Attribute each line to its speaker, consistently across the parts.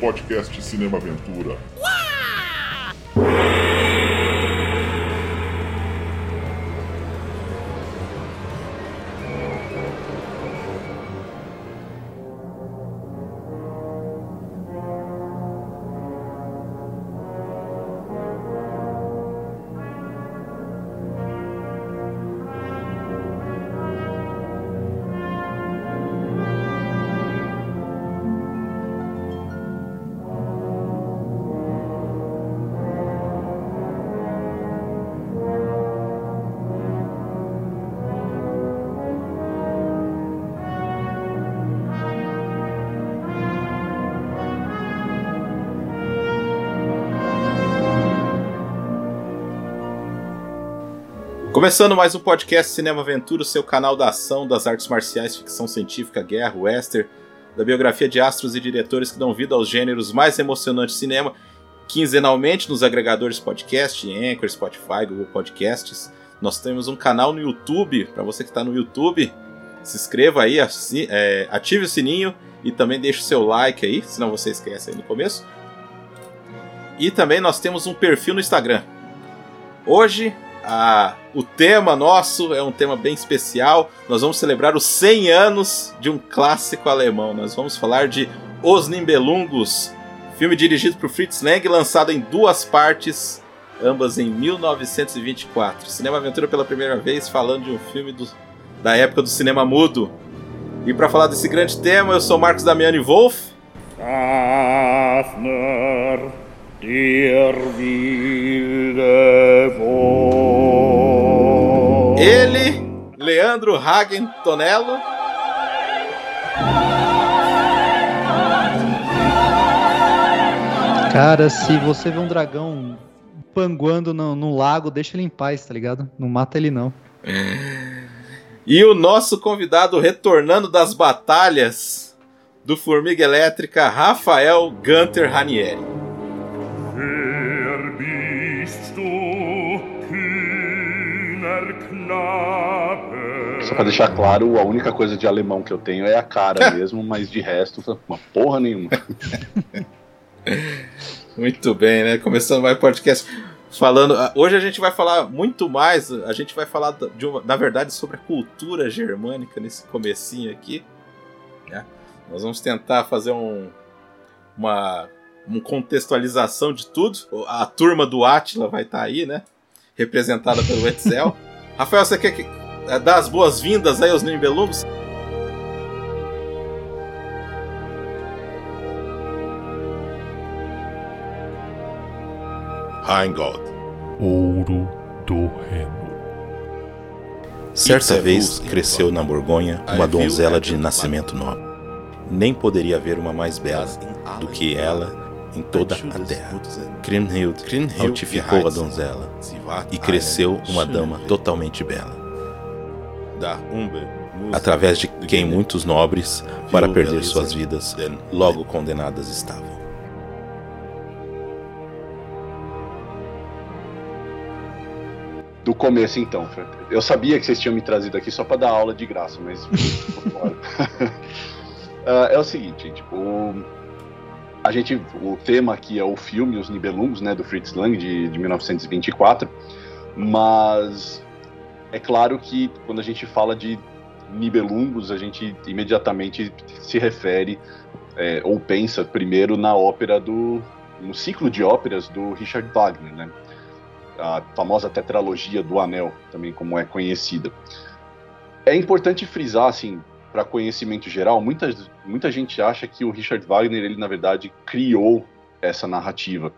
Speaker 1: podcast Cinema Aventura.
Speaker 2: Começando mais um podcast Cinema Aventura, seu canal da ação, das artes marciais, ficção científica, guerra, western, da biografia de astros e diretores que dão vida aos gêneros mais emocionantes de cinema, quinzenalmente nos agregadores podcast, Anchor, Spotify, Google Podcasts. Nós temos um canal no YouTube, para você que está no YouTube, se inscreva aí, é, ative o sininho e também deixe o seu like aí, senão você esquece aí no começo. E também nós temos um perfil no Instagram. Hoje a, o tema nosso é um tema bem especial. Nós vamos celebrar os 100 anos de um clássico alemão. Nós vamos falar de Os Nibelungos, filme dirigido por Fritz Lang, lançado em duas partes, ambas em 1924. Cinema Aventura pela primeira vez, falando de um filme do, da época do cinema mudo. E para falar desse grande tema, eu sou Marcos Damiani Wolf. Ele, Leandro Hagen Tonello.
Speaker 3: Cara, se você vê um dragão panguando no, no, lago, deixa ele em paz, tá ligado? Não mata ele não.
Speaker 2: E o nosso convidado retornando das batalhas do Formiga Elétrica, Rafael Gunter Ranieri.
Speaker 4: Só pra deixar claro, a única coisa de alemão que eu tenho é a cara mesmo, mas de resto, uma porra nenhuma.
Speaker 2: Muito bem, né? Começando mais podcast falando. Ah, hoje a gente vai falar muito mais. A gente vai falar, de uma, na verdade, sobre a cultura germânica nesse comecinho aqui. Né? Nós vamos tentar fazer um, uma, uma contextualização de tudo. A turma do Atila vai estar tá aí, né? Representada pelo Etzel. Rafael, você quer que é, dar as boas-vindas aí aos Nibelungos.
Speaker 1: Heingod. Ouro do Reno.
Speaker 5: Certa vez cresceu na Borgonha uma donzela de nascimento nobre. Nem poderia haver uma mais bela do que ela em toda a terra. Kriemhild altificou a donzela e cresceu uma dama totalmente bela através de quem muitos nobres, para perder suas vidas, logo condenadas estavam.
Speaker 4: Do começo, então. Eu sabia que vocês tinham me trazido aqui só para dar aula de graça, mas. uh, é o seguinte, gente. O, a gente, o tema aqui é o filme Os Nibelungos, né, do Fritz Lang, de, de 1924. Mas é claro que quando a gente fala de Nibelungos, a gente imediatamente se refere é, ou pensa primeiro na ópera do no ciclo de óperas do Richard Wagner, né? A famosa tetralogia do Anel, também como é conhecida. É importante frisar, assim, para conhecimento geral, muita, muita gente acha que o Richard Wagner, ele na verdade criou essa narrativa,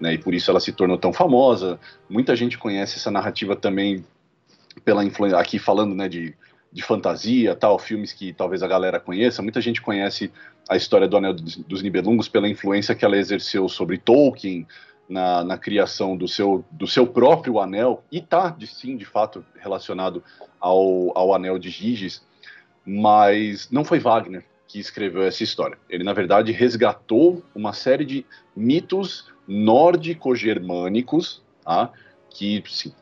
Speaker 4: né? E por isso ela se tornou tão famosa. Muita gente conhece essa narrativa também pela influência, aqui falando né, de, de fantasia, tal, filmes que talvez a galera conheça, muita gente conhece a história do Anel dos Nibelungos pela influência que ela exerceu sobre Tolkien na, na criação do seu, do seu próprio anel, e está, de, sim, de fato, relacionado ao, ao Anel de Giges, mas não foi Wagner que escreveu essa história. Ele, na verdade, resgatou uma série de mitos nórdico-germânicos, tá? que se,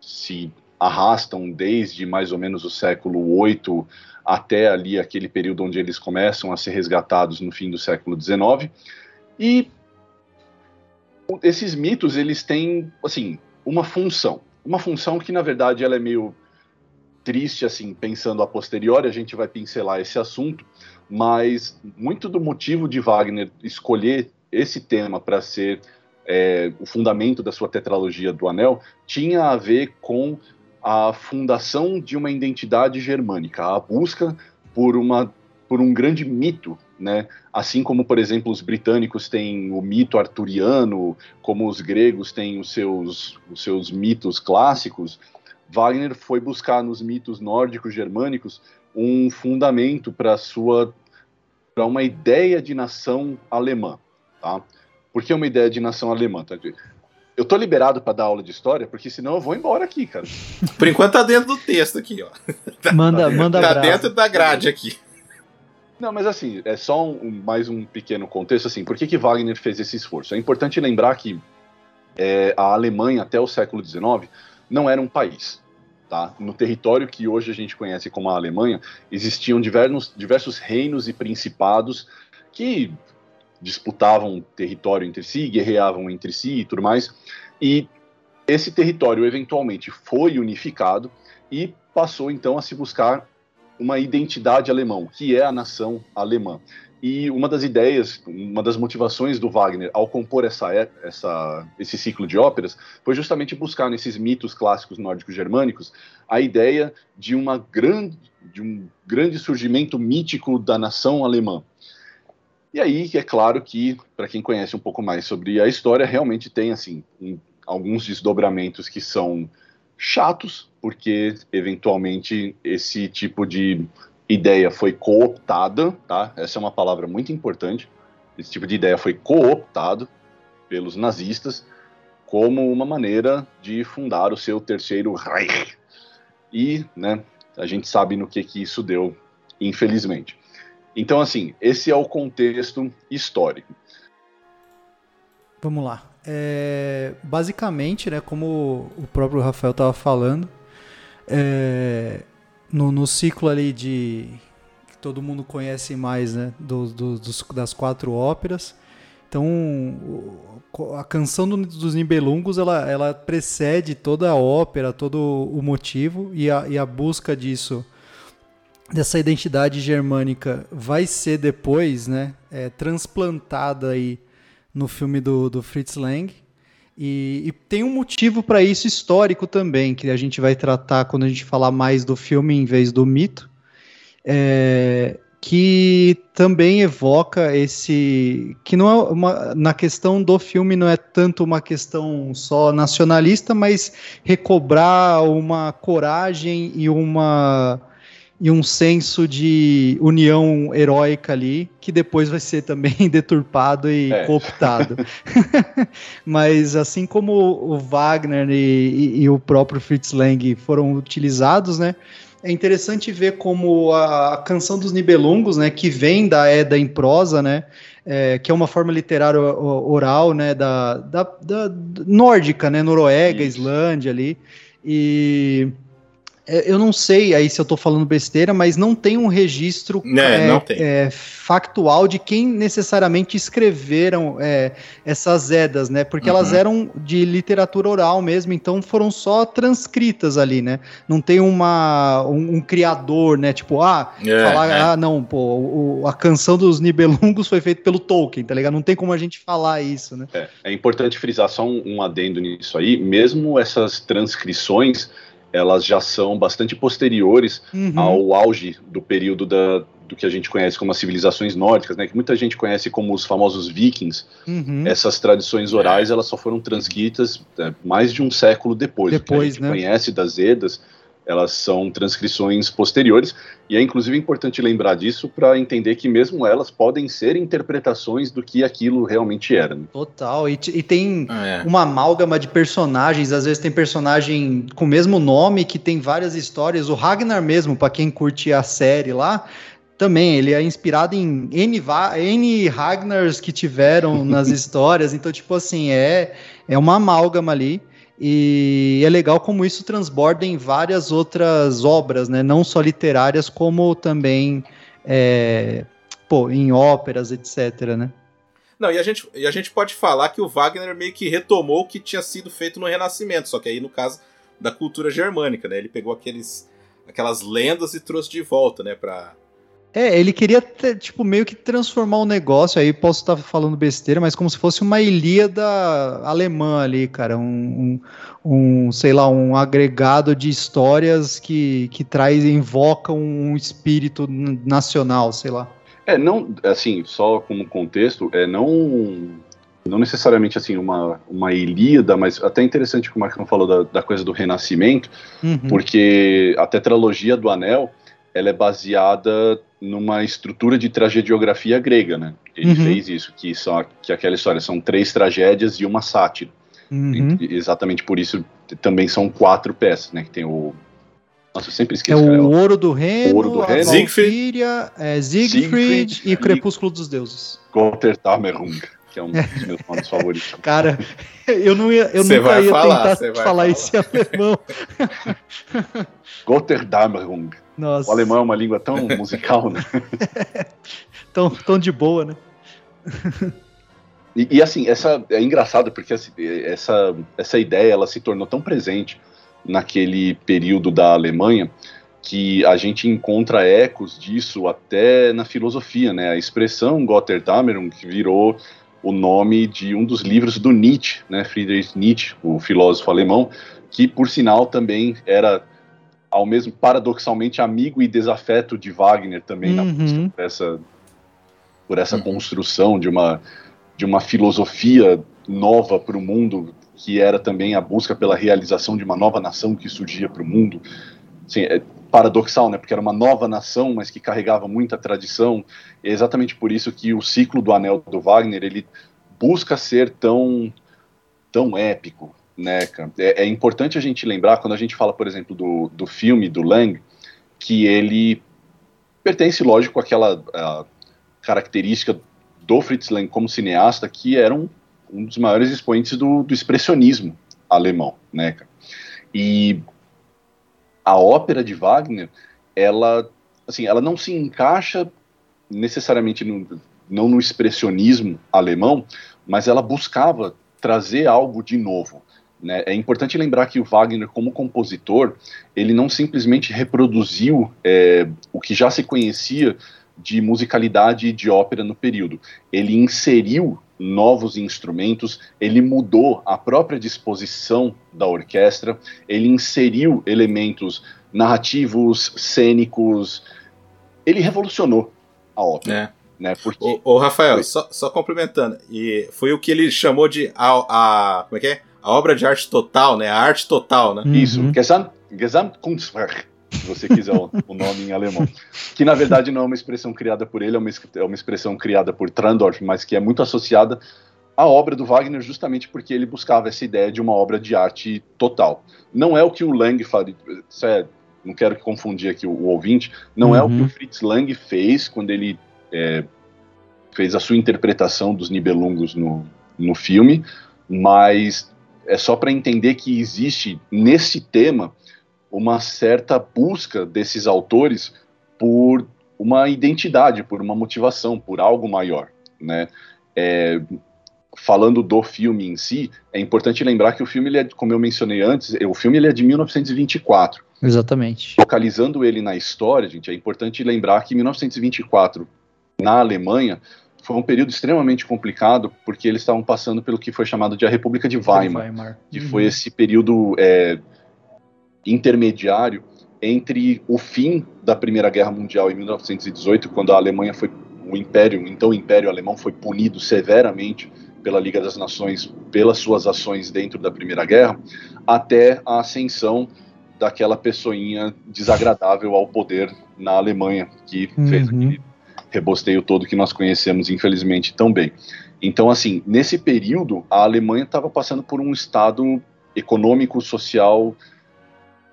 Speaker 4: se arrastam desde mais ou menos o século VIII até ali aquele período onde eles começam a ser resgatados no fim do século XIX. E esses mitos, eles têm, assim, uma função. Uma função que, na verdade, ela é meio triste, assim, pensando a posteriori, a gente vai pincelar esse assunto, mas muito do motivo de Wagner escolher esse tema para ser é, o fundamento da sua tetralogia do Anel tinha a ver com a fundação de uma identidade germânica, a busca por, uma, por um grande mito, né? Assim como, por exemplo, os britânicos têm o mito arturiano, como os gregos têm os seus, os seus mitos clássicos, Wagner foi buscar nos mitos nórdicos germânicos um fundamento para sua para uma ideia de nação alemã, tá? Por que uma ideia de nação alemã? Tá? Eu tô liberado para dar aula de história, porque senão eu vou embora aqui, cara.
Speaker 2: Por enquanto tá dentro do texto aqui, ó.
Speaker 3: Manda, manda
Speaker 2: Tá dentro da grade aqui.
Speaker 4: Não, mas assim, é só um, mais um pequeno contexto, assim, por que, que Wagner fez esse esforço? É importante lembrar que é, a Alemanha, até o século XIX, não era um país. Tá? No território que hoje a gente conhece como a Alemanha, existiam diversos, diversos reinos e principados que disputavam território entre si, guerreavam entre si e tudo mais. E esse território eventualmente foi unificado e passou então a se buscar uma identidade alemã, que é a nação alemã. E uma das ideias, uma das motivações do Wagner ao compor essa, essa, esse ciclo de óperas foi justamente buscar nesses mitos clássicos nórdicos germânicos a ideia de, uma grande, de um grande surgimento mítico da nação alemã. E aí, é claro que, para quem conhece um pouco mais sobre a história, realmente tem assim um, alguns desdobramentos que são chatos, porque eventualmente esse tipo de ideia foi cooptada, tá? Essa é uma palavra muito importante. Esse tipo de ideia foi cooptado pelos nazistas como uma maneira de fundar o seu terceiro Reich. E, né, a gente sabe no que que isso deu, infelizmente. Então, assim, esse é o contexto histórico.
Speaker 3: Vamos lá. É, basicamente, né, como o próprio Rafael estava falando, é, no, no, ciclo ali de que todo mundo conhece mais, né, do, do, dos, das quatro óperas. Então, a canção do, dos Nibelungos ela, ela precede toda a ópera, todo o motivo e a, e a busca disso dessa identidade germânica vai ser depois, né, é, transplantada aí no filme do, do Fritz Lang. E, e tem um motivo para isso histórico também, que a gente vai tratar quando a gente falar mais do filme em vez do mito, é, que também evoca esse. que não é uma, na questão do filme não é tanto uma questão só nacionalista, mas recobrar uma coragem e uma e um senso de união heróica ali, que depois vai ser também deturpado e é. cooptado. Mas assim como o Wagner e, e, e, o próprio Fritz Lang foram utilizados, né? É interessante ver como a, a canção dos Nibelungos, né, que vem da Eda em prosa, né, é, que é uma forma literária oral, né, da, da, da nórdica, né, Noruega, Isso. Islândia ali, e eu não sei aí se eu estou falando besteira, mas não tem um registro
Speaker 2: é,
Speaker 3: é, é, factual de quem necessariamente escreveram é, essas edas, né? Porque uhum. elas eram de literatura oral mesmo, então foram só transcritas ali, né? Não tem uma, um, um criador, né? Tipo, ah, é, falar, ah, não, pô, o, a canção dos Nibelungos foi feita pelo Tolkien, tá ligado? Não tem como a gente falar isso, né?
Speaker 4: É, importante frisar só um, um adendo nisso aí, mesmo essas transcrições elas já são bastante posteriores uhum. ao auge do período da, do que a gente conhece como as civilizações nórdicas, né, que muita gente conhece como os famosos vikings. Uhum. Essas tradições orais elas só foram transcritas é, mais de um século depois.
Speaker 3: Depois,
Speaker 4: que a gente
Speaker 3: né?
Speaker 4: conhece das Edas elas são transcrições posteriores, e é inclusive importante lembrar disso para entender que mesmo elas podem ser interpretações do que aquilo realmente era. Né?
Speaker 3: Total, e, e tem ah, é. uma amálgama de personagens, às vezes tem personagem com o mesmo nome que tem várias histórias. O Ragnar mesmo, para quem curte a série lá, também, ele é inspirado em N, N Ragnars que tiveram nas histórias, então, tipo assim, é, é uma amálgama ali. E é legal como isso transborda em várias outras obras, né? Não só literárias, como também é, pô, em óperas, etc. Né?
Speaker 2: Não, e a, gente, e a gente pode falar que o Wagner meio que retomou o que tinha sido feito no Renascimento, só que aí no caso da cultura germânica, né? Ele pegou aqueles, aquelas lendas e trouxe de volta, né, pra,
Speaker 3: é, ele queria, tipo, meio que transformar o negócio, aí posso estar falando besteira, mas como se fosse uma Ilíada alemã ali, cara, um, um, um sei lá, um agregado de histórias que, que traz, invoca um espírito nacional, sei lá.
Speaker 4: É, não, assim, só como contexto, é não não necessariamente assim uma, uma Ilíada, mas até interessante que o Marcão falou da, da coisa do renascimento, uhum. porque a tetralogia do Anel ela é baseada numa estrutura de tragediografia grega, né? Ele uhum. fez isso, que, são, que aquela história são três tragédias e uma sátira. Uhum. E, exatamente por isso também são quatro peças, né? Que tem o nossa, eu sempre esqueço.
Speaker 3: É o Ouro do Reno,
Speaker 4: Ouro do Reno
Speaker 3: Siegfried, é, Siegfried, Siegfried e Crepúsculo dos Deuses.
Speaker 4: Gotterdamerung, que é um dos meus nomes favoritos.
Speaker 3: Cara, eu, não ia, eu nunca ia falar, tentar falar, falar esse alemão.
Speaker 4: Gotterdamerung. Nossa. O alemão é uma língua tão musical, né?
Speaker 3: tão, tão de boa, né?
Speaker 4: e, e, assim, essa é engraçado porque assim, essa, essa ideia ela se tornou tão presente naquele período da Alemanha que a gente encontra ecos disso até na filosofia, né? A expressão Gotterdammerung que virou o nome de um dos livros do Nietzsche, né? Friedrich Nietzsche, o filósofo alemão, que por sinal também era ao mesmo paradoxalmente amigo e desafeto de Wagner também uhum. na por essa, por essa uhum. construção de uma de uma filosofia nova para o mundo que era também a busca pela realização de uma nova nação que surgia para o mundo assim, é paradoxal né porque era uma nova nação mas que carregava muita tradição é exatamente por isso que o ciclo do Anel do Wagner ele busca ser tão tão épico né? É, é, importante a gente lembrar, quando a gente fala, por exemplo, do, do filme do Lang, que ele pertence, lógico, àquela característica do Fritz Lang como cineasta, que era um, um dos maiores expoentes do, do expressionismo alemão, né? E a ópera de Wagner, ela, assim, ela não se encaixa necessariamente no, não no expressionismo alemão, mas ela buscava trazer algo de novo. Né? É importante lembrar que o Wagner, como compositor, ele não simplesmente reproduziu é, o que já se conhecia de musicalidade de ópera no período. Ele inseriu novos instrumentos, ele mudou a própria disposição da orquestra, ele inseriu elementos narrativos, cênicos, ele revolucionou a ópera. É. Né,
Speaker 2: porque... Ô, ô Rafael, só, só, complementando, e foi o que ele chamou de a, a como é que é? A obra de arte total, né? A arte total, né?
Speaker 4: Uhum. Isso, Gesamt, Gesamtkunstwerk, se você quiser o, o, nome em alemão. Que na verdade não é uma expressão criada por ele, é uma, é uma expressão criada por Trandorf, mas que é muito associada à obra do Wagner justamente porque ele buscava essa ideia de uma obra de arte total. Não é o que o Lang faz, é, não quero confundir aqui o, o ouvinte, não uhum. é o que o uhum. Fritz Lang fez quando ele é, fez a sua interpretação dos Nibelungos no, no filme, mas é só para entender que existe nesse tema uma certa busca desses autores por uma identidade, por uma motivação, por algo maior, né? É, falando do filme em si, é importante lembrar que o filme, ele é, como eu mencionei antes, o filme ele é de 1924.
Speaker 3: Exatamente.
Speaker 4: Localizando ele na história, gente, é importante lembrar que 1924, na Alemanha, foi um período extremamente complicado, porque eles estavam passando pelo que foi chamado de a República de Weimar, Weimar. que uhum. foi esse período é, intermediário entre o fim da Primeira Guerra Mundial em 1918, quando a Alemanha foi o Império, então o Império Alemão foi punido severamente pela Liga das Nações pelas suas ações dentro da Primeira Guerra, até a ascensão daquela pessoinha desagradável ao poder na Alemanha, que uhum. fez aquele rebosteio todo que nós conhecemos, infelizmente, tão bem. Então, assim, nesse período, a Alemanha estava passando por um estado econômico, social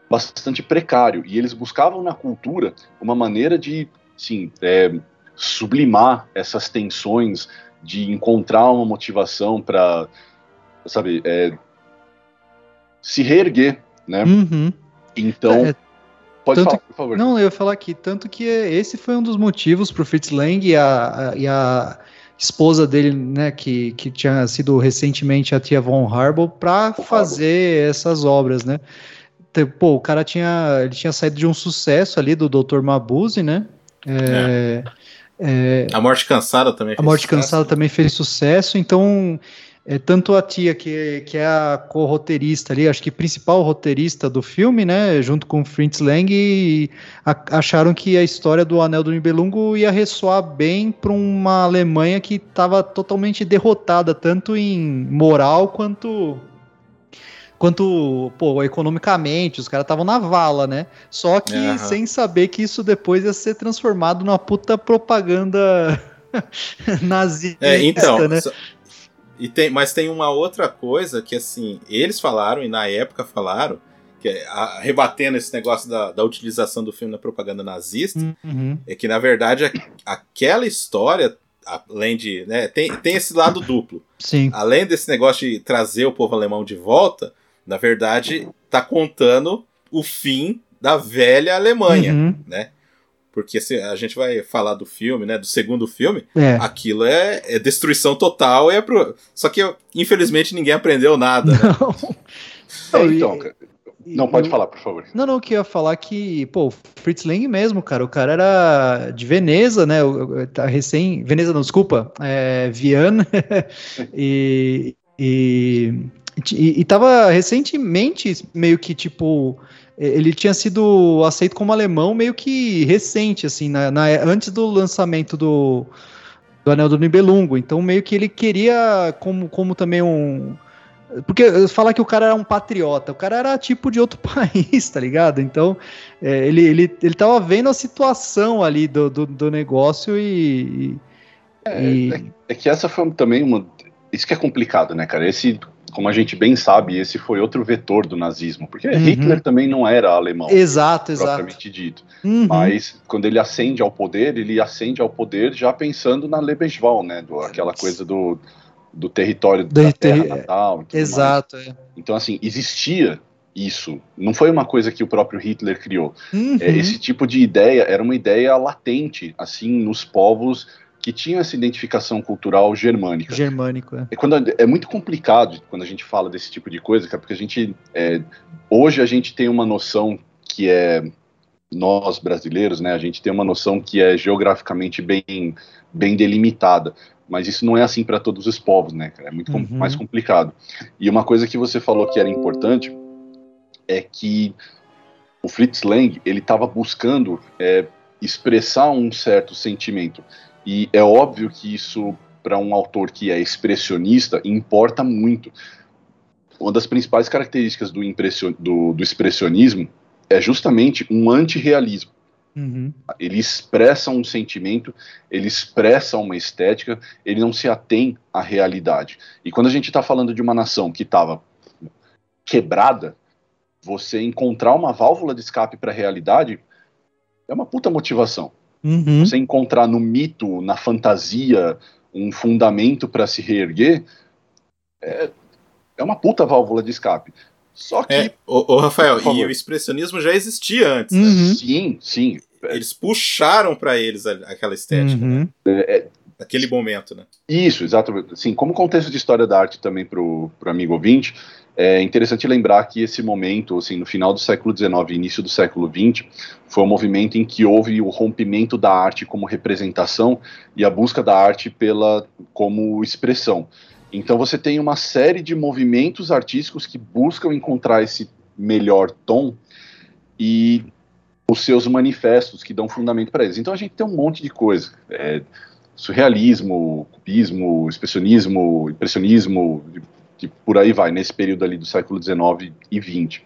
Speaker 4: bastante precário, e eles buscavam na cultura uma maneira de, sim, é, sublimar essas tensões, de encontrar uma motivação para, sabe, é, se reerguer, né?
Speaker 3: Uhum.
Speaker 4: Então, é,
Speaker 3: Pode tanto, falar, por favor. Não, eu ia falar aqui, tanto que esse foi um dos motivos para o Fritz Lang e a, e a esposa dele, né, que, que tinha sido recentemente a tia Von Harbour, para fazer essas obras, né? Pô, o cara tinha, ele tinha saído de um sucesso ali do Dr. Mabuse, né? É,
Speaker 2: é. É, a Morte Cansada também
Speaker 3: fez A Morte sucesso. Cansada também fez sucesso, então é, tanto a tia, que, que é a co-roteirista ali, acho que principal roteirista do filme, né, junto com Fritz Lang, a, acharam que a história do Anel do Nibelungo ia ressoar bem para uma Alemanha que estava totalmente derrotada, tanto em moral quanto quanto, pô, economicamente, os caras estavam na vala, né? Só que uhum. sem saber que isso depois ia ser transformado numa puta propaganda nazista,
Speaker 2: é, então, né? E tem, mas tem uma outra coisa que, assim, eles falaram, e na época falaram, que é, a, rebatendo esse negócio da, da utilização do filme na propaganda nazista, uhum. é que, na verdade, a, aquela história, além de. Né, tem, tem esse lado duplo.
Speaker 3: Sim.
Speaker 2: Além desse negócio de trazer o povo alemão de volta, na verdade, tá contando o fim da velha Alemanha, uhum. né? Porque se a gente vai falar do filme, né? Do segundo filme, é. aquilo é, é, destruição total. É pro... Só que, infelizmente, ninguém aprendeu nada. Né?
Speaker 4: Não. É, então, não, pode falar, por favor.
Speaker 3: Não, não, que eu ia falar que, pô, Fritz Lang mesmo, cara, o cara era de Veneza, né? Tá recém. Veneza, não, desculpa, é, Viana. e, e, e, e tava recentemente meio que, tipo ele tinha sido aceito como alemão meio que recente, assim, na, na, antes do lançamento do, do Anel do Nibelungo. Então, meio que ele queria, como, como também um. Porque falar que o cara era um patriota, o cara era tipo de outro país, tá ligado? Então, é, ele, ele, ele tava vendo a situação ali do, do, do negócio e.
Speaker 4: É, e... É, é, que essa foi também uma. Isso que é complicado, né, cara? Esse como a gente bem sabe, esse foi outro vetor do nazismo, porque uhum. Hitler também não era alemão,
Speaker 3: exato,
Speaker 4: propriamente exato. dito. Uhum. Mas quando ele ascende ao poder, ele ascende ao poder já pensando na Lebenswahl, né, do, aquela coisa do, do território do da terra ter... natal.
Speaker 3: Exato. É.
Speaker 4: Então assim existia isso. Não foi uma coisa que o próprio Hitler criou. Uhum. É, esse tipo de ideia era uma ideia latente, assim, nos povos que tinham essa identificação cultural germânica.
Speaker 3: Germânico,
Speaker 4: é. É, quando, é muito complicado quando a gente fala desse tipo de coisa, cara, porque a gente. É, hoje a gente tem uma noção que é. Nós brasileiros, né, a gente tem uma noção que é geograficamente bem, bem delimitada mas isso não é assim para todos os povos, né, cara? É muito uhum. mais complicado. E uma coisa que você falou que era importante é que o Fritz Lang ele estava buscando é, expressar um certo sentimento. E é óbvio que isso, para um autor que é expressionista, importa muito. Uma das principais características do, do, do expressionismo é justamente um antirrealismo. Uhum. Ele expressa um sentimento, ele expressa uma estética, ele não se atém à realidade. E quando a gente está falando de uma nação que estava quebrada, você encontrar uma válvula de escape para a realidade é uma puta motivação. Uhum. Você encontrar no mito, na fantasia, um fundamento para se reerguer, é, é uma puta válvula de escape. Só que. É,
Speaker 2: ô, ô Rafael, e o expressionismo já existia antes.
Speaker 4: Né? Uhum. Né? Sim, sim.
Speaker 2: Eles puxaram para eles aquela estética. Uhum. Né? É, é, Naquele momento, né?
Speaker 4: Isso, exatamente. Assim, como contexto de história da arte também para o amigo ouvinte, é interessante lembrar que esse momento, assim, no final do século XIX e início do século XX, foi um movimento em que houve o rompimento da arte como representação e a busca da arte pela como expressão. Então você tem uma série de movimentos artísticos que buscam encontrar esse melhor tom e os seus manifestos que dão fundamento para eles. Então a gente tem um monte de coisa. É, surrealismo, cubismo, expressionismo, impressionismo, que por aí vai, nesse período ali do século XIX e XX.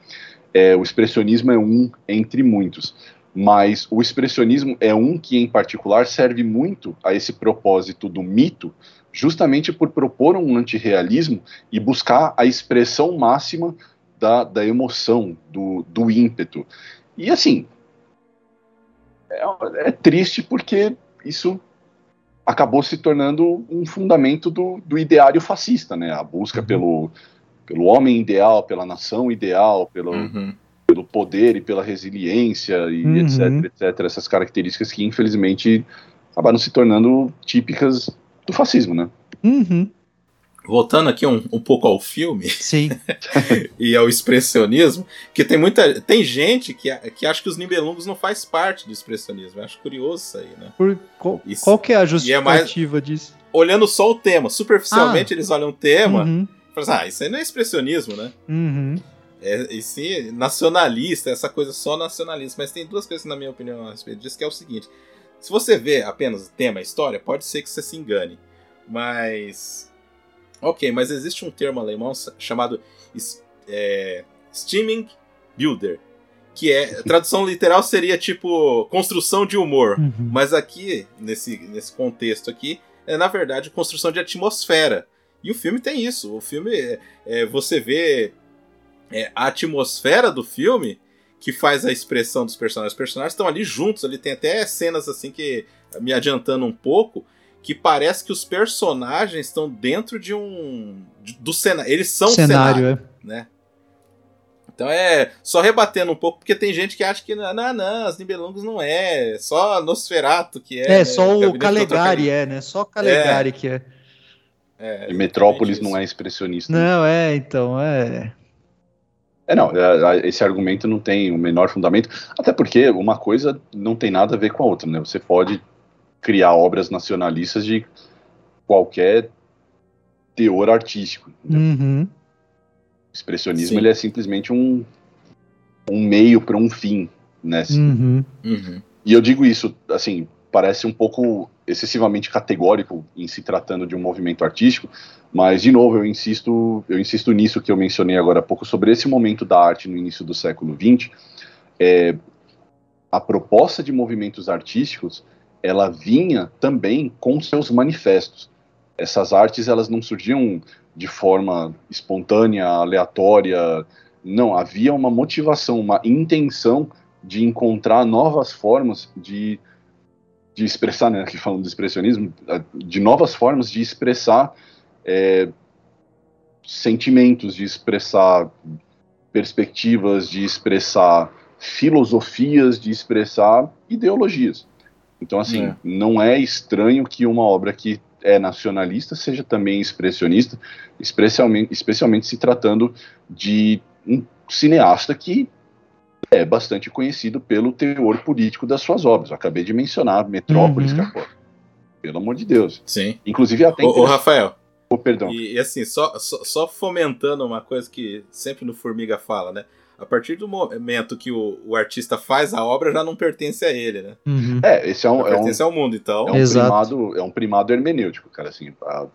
Speaker 4: É, o expressionismo é um entre muitos, mas o expressionismo é um que, em particular, serve muito a esse propósito do mito, justamente por propor um antirrealismo e buscar a expressão máxima da, da emoção, do, do ímpeto. E assim, é, é triste porque isso acabou se tornando um fundamento do, do ideário fascista, né? A busca uhum. pelo, pelo homem ideal, pela nação ideal, pelo, uhum. pelo poder e pela resiliência e uhum. etc, etc. Essas características que, infelizmente, acabaram se tornando típicas do fascismo, né?
Speaker 3: Uhum.
Speaker 2: Voltando aqui um, um pouco ao filme
Speaker 3: Sim.
Speaker 2: e ao expressionismo, que tem muita. Tem gente que, que acha que os Nibelungos não faz parte do expressionismo. Eu acho curioso isso aí, né?
Speaker 3: Por, qual,
Speaker 2: Isso-
Speaker 3: qual que é a
Speaker 2: e é
Speaker 3: justificativa disso?
Speaker 2: Olhando só o tema. Superficialmente eles olham o tema
Speaker 3: Uhum.
Speaker 2: e falam assim, ah, isso aí não é expressionismo, né?
Speaker 3: Uhum.
Speaker 2: É, e sim, nacionalista, essa coisa só nacionalista. Mas tem duas coisas, na minha opinião, a respeito disso, que é o seguinte: se você vê apenas o tema, a história, pode ser que você se engane. Mas. Ok, mas existe um termo alemão chamado é, Steaming Builder. Que é. Tradução literal seria tipo construção de humor.
Speaker 3: Uhum.
Speaker 2: Mas aqui, nesse, nesse contexto aqui, é na verdade construção de atmosfera. E o filme tem isso. O filme, é, é, você vê é, a atmosfera do filme que faz a expressão dos personagens. Os personagens estão ali juntos, ali tem até cenas assim que, me adiantando um pouco, que parece que os personagens estão dentro de um. do cenário. Eles são
Speaker 3: cenário,
Speaker 2: cenário,
Speaker 3: é.
Speaker 2: né? Então é só rebatendo um pouco, porque tem gente que acha que não, não, não os Nibelungos não é, só Nosferato que é.
Speaker 3: É,
Speaker 2: né,
Speaker 3: só o Calegari é, né? Só o Calegari que é.
Speaker 2: É,
Speaker 4: E Metrópolis
Speaker 2: exatamente
Speaker 4: não é
Speaker 2: isso.
Speaker 4: expressionista.
Speaker 3: Não, é, então, é.
Speaker 4: É, não, é, é, esse argumento não tem o menor fundamento, até porque uma coisa não tem nada a ver com a outra, né? Você pode criar obras nacionalistas de qualquer teor artístico.
Speaker 3: Uhum.
Speaker 4: O expressionismo
Speaker 2: Sim.
Speaker 4: ele é simplesmente um, um meio para um fim, né?
Speaker 3: Uhum.
Speaker 2: Uhum.
Speaker 4: E eu digo isso, assim, parece um pouco excessivamente categórico em se tratando de um movimento artístico, mas de novo eu insisto, eu insisto nisso que eu mencionei agora há pouco sobre esse momento da arte no início do século XX. É, a proposta de movimentos artísticos, ela vinha também com seus manifestos. Essas artes elas não surgiam de forma espontânea, aleatória. Não, havia uma motivação, uma intenção de encontrar novas formas de, de expressar, né, aqui falando do expressionismo, de novas formas de expressar é, sentimentos, de expressar perspectivas, de expressar filosofias, de expressar ideologias. Então, assim,
Speaker 2: É.
Speaker 4: não é estranho que uma obra que é nacionalista seja também expressionista, especialmente, especialmente se tratando de um cineasta que é bastante conhecido pelo teor político das suas obras. Eu acabei de mencionar Metrópolis,
Speaker 3: Uhum.
Speaker 4: cara, pô, pelo amor de Deus.
Speaker 2: Sim.
Speaker 4: Inclusive até
Speaker 2: Ô, ô, Rafael,
Speaker 4: oh, perdão.
Speaker 2: e, e assim, só, só, só fomentando uma coisa que sempre no Formiga fala, né? A partir do momento que o, o artista faz a obra, já não pertence a ele, né?
Speaker 3: Uhum.
Speaker 4: É, esse é um,
Speaker 2: Já
Speaker 4: é um,
Speaker 2: pertence ao mundo, então.
Speaker 4: é um
Speaker 3: Exato.
Speaker 4: primado, é um primado hermenêutico, cara, assim, a-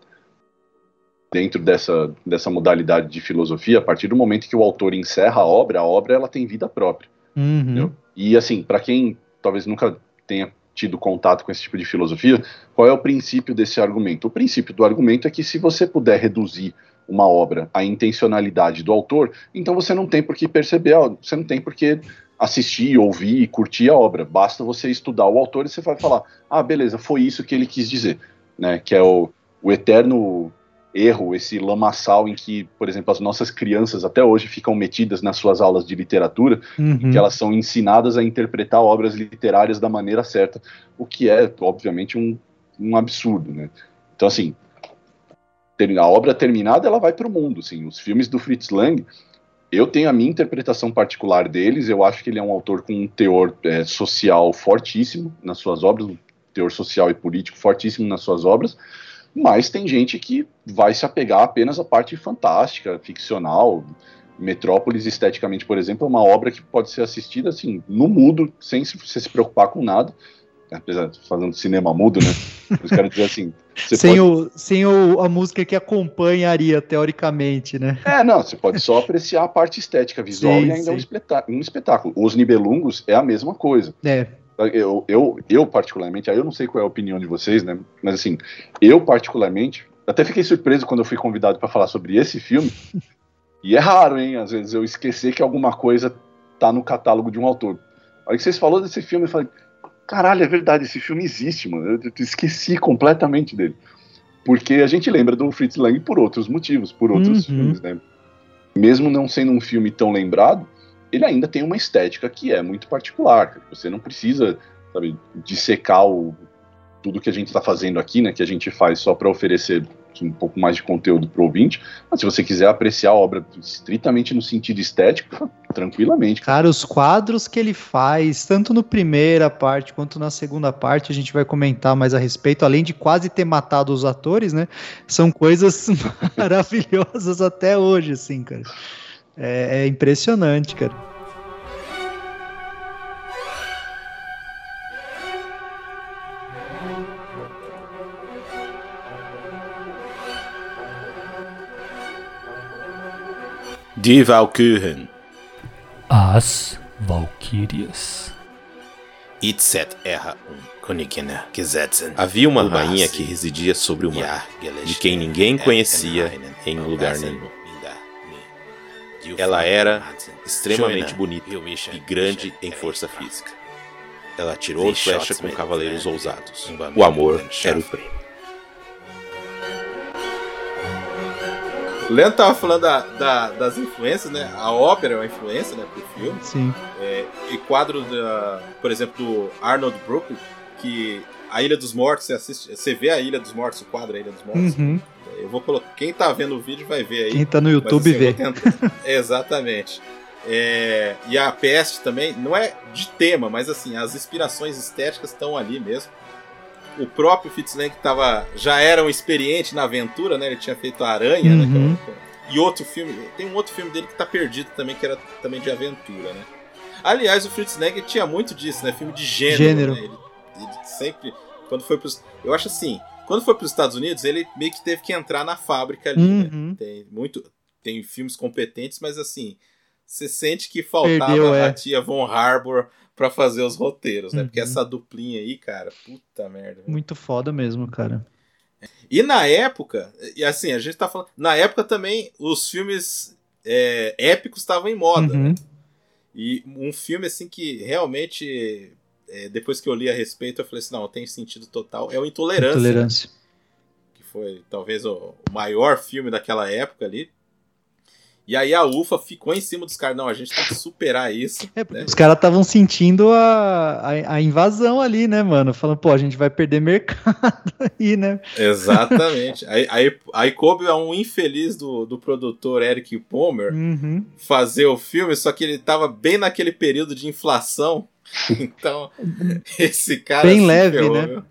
Speaker 4: dentro dessa, dessa modalidade de filosofia, a partir do momento que o autor encerra a obra, a obra ela tem vida própria.
Speaker 3: Uhum.
Speaker 4: Entendeu? E assim, para quem talvez nunca tenha tido contato com esse tipo de filosofia, qual é o princípio desse argumento? O princípio do argumento é que se você puder reduzir uma obra à intencionalidade do autor, então você não tem por que perceber, a- você não tem por que assistir, ouvir e curtir a obra. Basta você estudar o autor e você vai falar: ah, beleza, foi isso que ele quis dizer, né? Que é o, o eterno erro, esse lamaçal em que, por exemplo, as nossas crianças até hoje ficam metidas nas suas aulas de literatura,
Speaker 3: Uhum.
Speaker 4: que elas são ensinadas a interpretar obras literárias da maneira certa, o que é, obviamente, um, um absurdo, né? Então, assim, a obra terminada, ela vai para o mundo, assim, os filmes do Fritz Lang, eu tenho a minha interpretação particular deles, eu acho que ele é um autor com um teor é, social fortíssimo nas suas obras, um teor social e político fortíssimo nas suas obras, mas tem gente que vai se apegar apenas à parte fantástica, ficcional, Metrópolis, esteticamente, por exemplo, é uma obra que pode ser assistida assim, no mudo, sem se, se preocupar com nada. Apesar de fazendo cinema mudo, né? Mas quero dizer assim.
Speaker 3: Sem,
Speaker 4: pode...
Speaker 3: o, sem o, a música que acompanharia, teoricamente, né?
Speaker 4: É, não, você pode só apreciar a parte estética visual
Speaker 3: Sim,
Speaker 4: e ainda é um espetáculo, um espetáculo. Os Nibelungos é a mesma coisa.
Speaker 3: É.
Speaker 4: Eu, eu, eu, particularmente, aí eu não sei qual é a opinião de vocês, né? Mas assim, eu, particularmente, até fiquei surpreso quando eu fui convidado para falar sobre esse filme. E é raro, hein? Às vezes eu esquecer que alguma coisa tá no catálogo de um autor. A hora que vocês falaram desse filme, eu falei, caralho, é verdade, esse filme existe, mano. Eu, eu esqueci completamente dele. Porque a gente lembra do Fritz Lang por outros motivos, por outros
Speaker 3: Uhum.
Speaker 4: filmes, né? Mesmo não sendo um filme tão lembrado, ele ainda tem uma estética que é muito particular. Você não precisa, sabe, dissecar o, tudo que a gente está fazendo aqui, né, que a gente faz só para oferecer um pouco mais de conteúdo para o ouvinte, mas se você quiser apreciar a obra estritamente no sentido estético, tranquilamente.
Speaker 3: Cara, os quadros que ele faz, tanto no primeira parte quanto na segunda parte, a gente vai comentar mais a respeito, além de quase ter matado os atores, né, são coisas maravilhosas até hoje, assim, cara. É, é impressionante, cara.
Speaker 5: Die Valkyren.
Speaker 6: As Valquírias.
Speaker 5: Itzet erra um. Havia uma rainha que residia sobre o mar, de quem ninguém conhecia em lugar nenhum. Ela era extremamente bonita e grande em força física. Ela atirou flecha com cavaleiros ousados. O amor era o prêmio.
Speaker 2: Leandro tava falando da, da, das influências, né? A ópera é uma influência, né, pro filme.
Speaker 3: Sim.
Speaker 2: É, e quadro, da, por exemplo, do Arnold Brooklyn, que a Ilha dos Mortos, você assiste, você vê a Ilha dos Mortos, o quadro A Ilha dos Mortos.
Speaker 3: Uhum.
Speaker 2: Eu vou colocar. Quem tá vendo o vídeo vai ver aí.
Speaker 3: Quem tá no YouTube
Speaker 2: mas, assim,
Speaker 3: vê.
Speaker 2: Exatamente. É, e a peste também, não é de tema, mas assim, as inspirações estéticas estão ali mesmo. O próprio Fitzlang tava, já era um experiente na aventura, né? Ele tinha feito a Aranha,
Speaker 3: Uhum.
Speaker 2: né? E outro filme, tem um outro filme dele que tá perdido também, que era também de aventura, né? Aliás, o Fritz Lang tinha muito disso, né? Filme de gênero.
Speaker 3: Gênero.
Speaker 2: Né? Ele, ele sempre, quando foi pros, eu acho assim, quando foi para os Estados Unidos, ele meio que teve que entrar na fábrica ali. Né?
Speaker 3: Uhum.
Speaker 2: Tem muito, tem filmes competentes, mas assim, você sente que faltava
Speaker 3: Perdeu,
Speaker 2: a
Speaker 3: é.
Speaker 2: tia Von Harbour pra fazer os roteiros, né? Porque
Speaker 3: Uhum.
Speaker 2: essa duplinha aí, cara, puta merda. velho.
Speaker 3: Muito foda mesmo, cara.
Speaker 2: E na época, e assim, a gente tá falando. Na época também, os filmes é, épicos estavam em moda,
Speaker 3: Uhum.
Speaker 2: né? E um filme, assim, que realmente, é, depois que eu li a respeito, eu falei assim: não, tem sentido total. É o Intolerância, né?
Speaker 3: Tolerância.
Speaker 2: que foi talvez o maior filme daquela época ali. E aí a UFA ficou em cima dos caras: não, a gente tem que superar isso.
Speaker 3: É, porque
Speaker 2: né?
Speaker 3: os caras estavam sentindo a, a, a invasão ali, né, mano? Falando, pô, a gente vai perder mercado aí, né?
Speaker 2: Exatamente. aí, aí, aí coube a um infeliz do, do produtor Eric Palmer
Speaker 3: Uhum.
Speaker 2: fazer o filme, só que ele tava bem naquele período de inflação. Então, esse cara.
Speaker 3: Bem leve,
Speaker 2: ferrou,
Speaker 3: né?
Speaker 2: viu?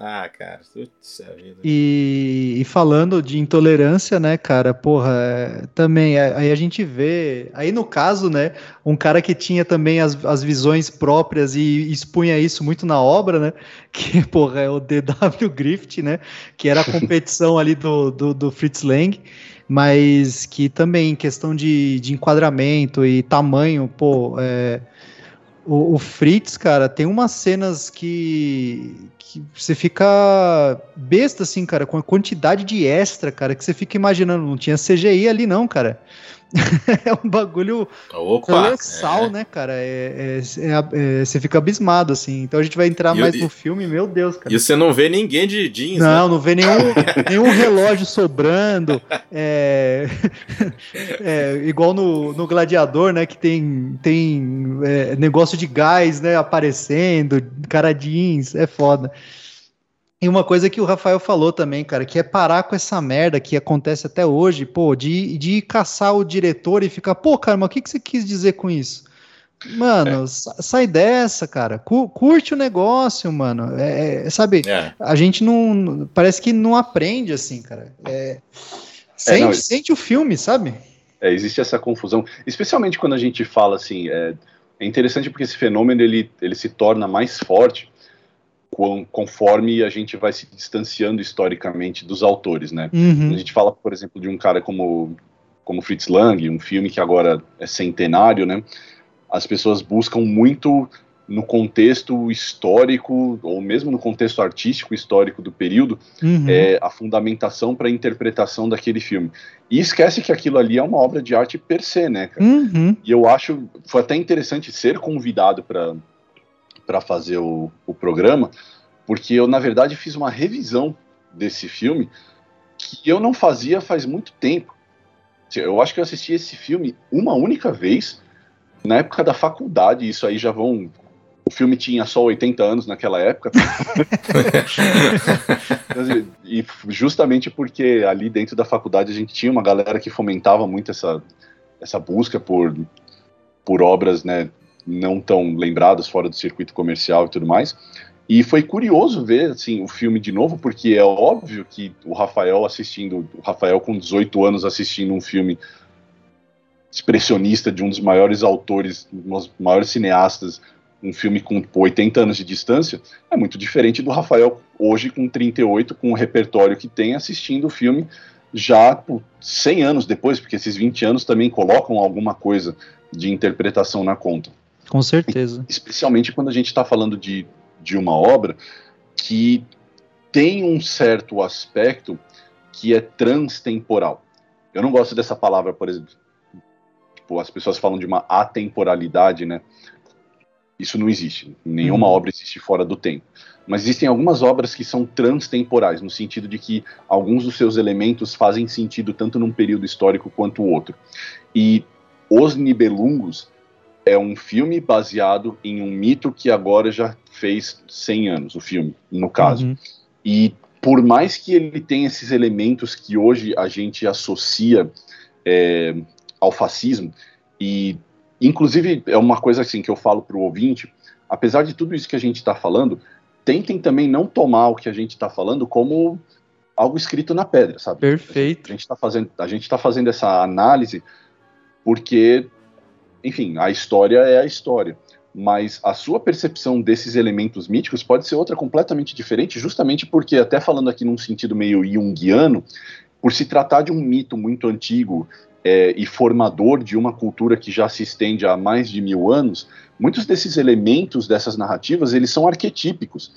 Speaker 2: Ah, cara, puxa vida.
Speaker 3: E, e falando de intolerância, né, cara, porra, é, também, é, aí a gente vê, aí no caso, né, um cara que tinha também as, as visões próprias e expunha isso muito na obra, né, que, porra, é o D.W. Griffith, né, que era a competição ali do, do, do Fritz Lang, mas que também, em questão de, de enquadramento e tamanho, pô, é, o, o Fritz, cara, tem umas cenas que, que você fica besta, assim, cara, com a quantidade de extra, cara, que você fica imaginando. Não tinha CGI ali, não, cara. é um bagulho
Speaker 2: Opa!
Speaker 3: colossal,
Speaker 2: é.
Speaker 3: né, cara? É, é- é- é- você fica abismado, assim. Então a gente vai entrar
Speaker 2: E-
Speaker 3: mais
Speaker 2: e-
Speaker 3: no filme, meu Deus, cara.
Speaker 2: E você não vê ninguém de jeans,
Speaker 3: Não,
Speaker 2: né?
Speaker 3: não vê nenhum, nenhum relógio sobrando. É, igual no, no Gladiador, né? Que tem, tem negócio de gás, né? Aparecendo, cara jeans, é foda. E uma coisa que o Rafael falou também, cara, que é parar com essa merda que acontece até hoje, pô, de, de caçar o diretor e ficar, pô, cara, mas o que, que você quis dizer com isso? Mano, sa- sai dessa, cara. Cu- curte o negócio, mano. É, é, sabe,
Speaker 2: É.
Speaker 3: a gente não. Parece que não aprende assim, cara. É, sente,
Speaker 4: não,
Speaker 3: sente o filme, sabe?
Speaker 4: É, existe essa confusão, especialmente quando a gente fala assim, é, é interessante porque esse fenômeno ele, ele se torna mais forte conforme a gente vai se distanciando historicamente dos autores, né?
Speaker 3: Uhum.
Speaker 4: A gente fala, por exemplo, de um cara como, como Fritz Lang, um filme que agora é centenário, né? As pessoas buscam muito no contexto histórico, ou mesmo no contexto artístico histórico do período,
Speaker 3: Uhum.
Speaker 4: é, a fundamentação para a interpretação daquele filme. E esquece que aquilo ali é uma obra de arte per se, né, cara?
Speaker 3: Uhum.
Speaker 4: E eu acho, foi até interessante ser convidado para fazer o, o programa, porque eu, na verdade, fiz uma revisão desse filme que eu não fazia faz muito tempo. Eu acho que eu assisti esse filme uma única vez, na época da faculdade, isso aí já vão o filme tinha só 80 anos naquela época. e justamente porque ali dentro da faculdade a gente tinha uma galera que fomentava muito essa, essa busca por, por obras né, não tão lembradas fora do circuito comercial e tudo mais. E foi curioso ver assim, o filme de novo, porque é óbvio que o Rafael assistindo, o Rafael com 18 anos assistindo um filme expressionista de um dos maiores autores, um dos maiores cineastas, um filme com 80 anos de distância, é muito diferente do Rafael hoje com 38, com o repertório que tem, assistindo o filme já por 100 anos depois, porque esses 20 anos também colocam alguma coisa de interpretação na conta.
Speaker 3: Com certeza.
Speaker 4: Especialmente quando a gente está falando de de uma obra que tem um certo aspecto que é transtemporal. Eu não gosto dessa palavra, por exemplo. Tipo, as pessoas falam de uma atemporalidade, né? Isso não existe. Nenhuma uhum. obra existe fora do tempo. Mas existem algumas obras que são transtemporais, no sentido de que alguns dos seus elementos fazem sentido tanto num período histórico quanto o outro. E Os Nibelungos é um filme baseado em um mito que agora já fez 100 anos, o filme, no caso. Uhum. E por mais que ele tenha esses elementos que hoje a gente associa é, ao fascismo, e inclusive é uma coisa assim que eu falo para o ouvinte, apesar de tudo isso que a gente está falando, tentem também não tomar o que a gente está falando como algo escrito na pedra, sabe?
Speaker 3: Perfeito.
Speaker 4: A gente está fazendo, a gente tá fazendo essa análise porque enfim, a história é a história. Mas a sua percepção desses elementos míticos pode ser outra completamente diferente, justamente porque, até falando aqui num sentido meio junguiano, por se tratar de um mito muito antigo é, e formador de uma cultura que já se estende há mais de mil anos, muitos desses elementos dessas narrativas eles são arquetípicos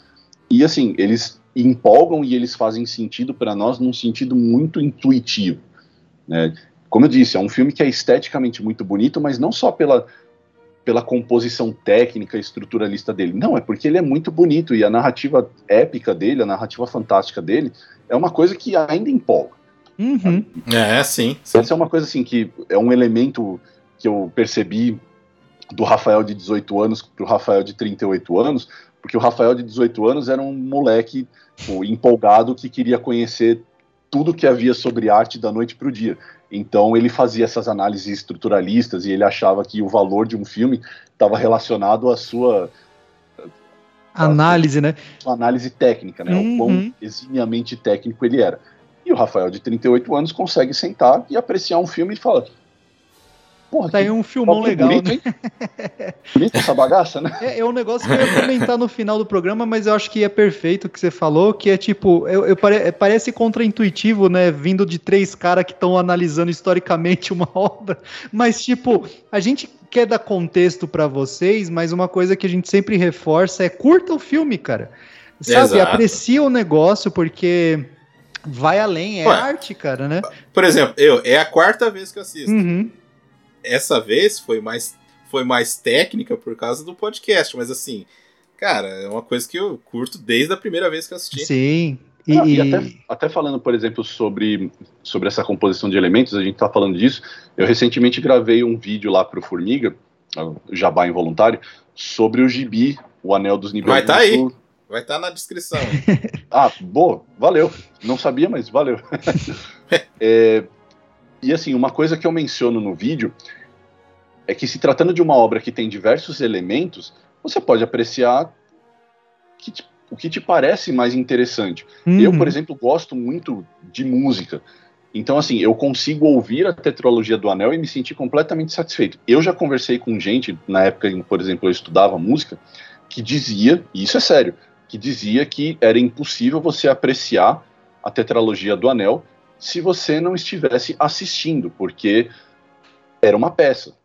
Speaker 4: e assim eles empolgam e eles fazem sentido para nós num sentido muito intuitivo. Né? Como eu disse, é um filme que é esteticamente muito bonito, mas não só pela, pela composição técnica estruturalista dele. Não, é porque ele é muito bonito e a narrativa épica dele, a narrativa fantástica dele, é uma coisa que ainda empolga.
Speaker 3: Uhum.
Speaker 2: É, sim,
Speaker 4: sim. Essa é uma coisa assim que é um elemento que eu percebi do Rafael de 18 anos para o Rafael de 38 anos, porque o Rafael de 18 anos era um moleque pô, empolgado que queria conhecer tudo que havia sobre arte da noite para o dia. Então ele fazia essas análises estruturalistas e ele achava que o valor de um filme estava relacionado à sua
Speaker 3: análise, né?
Speaker 4: Sua análise técnica, né? Uhum. O quão eximiamente técnico ele era. E o Rafael, de 38 anos, consegue sentar e apreciar um filme e fala:
Speaker 3: Porra, tá aí um filmão legal,
Speaker 4: bonito,
Speaker 3: né?
Speaker 4: bonito essa bagaça, né?
Speaker 3: É, é, um negócio que eu ia comentar no final do programa, mas eu acho que é perfeito o que você falou, que é tipo, eu, eu pare, é, parece contraintuitivo, né? Vindo de três caras que estão analisando historicamente uma obra, mas tipo, a gente quer dar contexto para vocês, mas uma coisa que a gente sempre reforça é curta o filme, cara. Sabe, Exato. aprecia o negócio, porque vai além, é Ué, arte, cara, né?
Speaker 2: Por exemplo, eu, é a quarta vez que eu assisto.
Speaker 3: Uhum
Speaker 2: essa vez foi mais, foi mais técnica por causa do podcast, mas assim, cara, é uma coisa que eu curto desde a primeira vez que eu assisti.
Speaker 3: Sim.
Speaker 4: E, Não, e até, até, falando, por exemplo, sobre, sobre essa composição de elementos, a gente tá falando disso. Eu recentemente gravei um vídeo lá pro Formiga, Jabá Involuntário, sobre o gibi, o Anel dos Níveis.
Speaker 2: Vai estar tá aí. Vai estar tá na descrição.
Speaker 4: ah, boa, valeu. Não sabia, mas valeu. é, e assim, uma coisa que eu menciono no vídeo é que se tratando de uma obra que tem diversos elementos, você pode apreciar que o que te parece mais interessante. Uhum. Eu, por exemplo, gosto muito de música. Então, assim, eu consigo ouvir a tetralogia do Anel e me sentir completamente satisfeito. Eu já conversei com gente, na época em por exemplo, eu estudava música, que dizia, e isso é sério, que dizia que era impossível você apreciar a tetralogia do Anel se você não estivesse assistindo, porque era uma peça.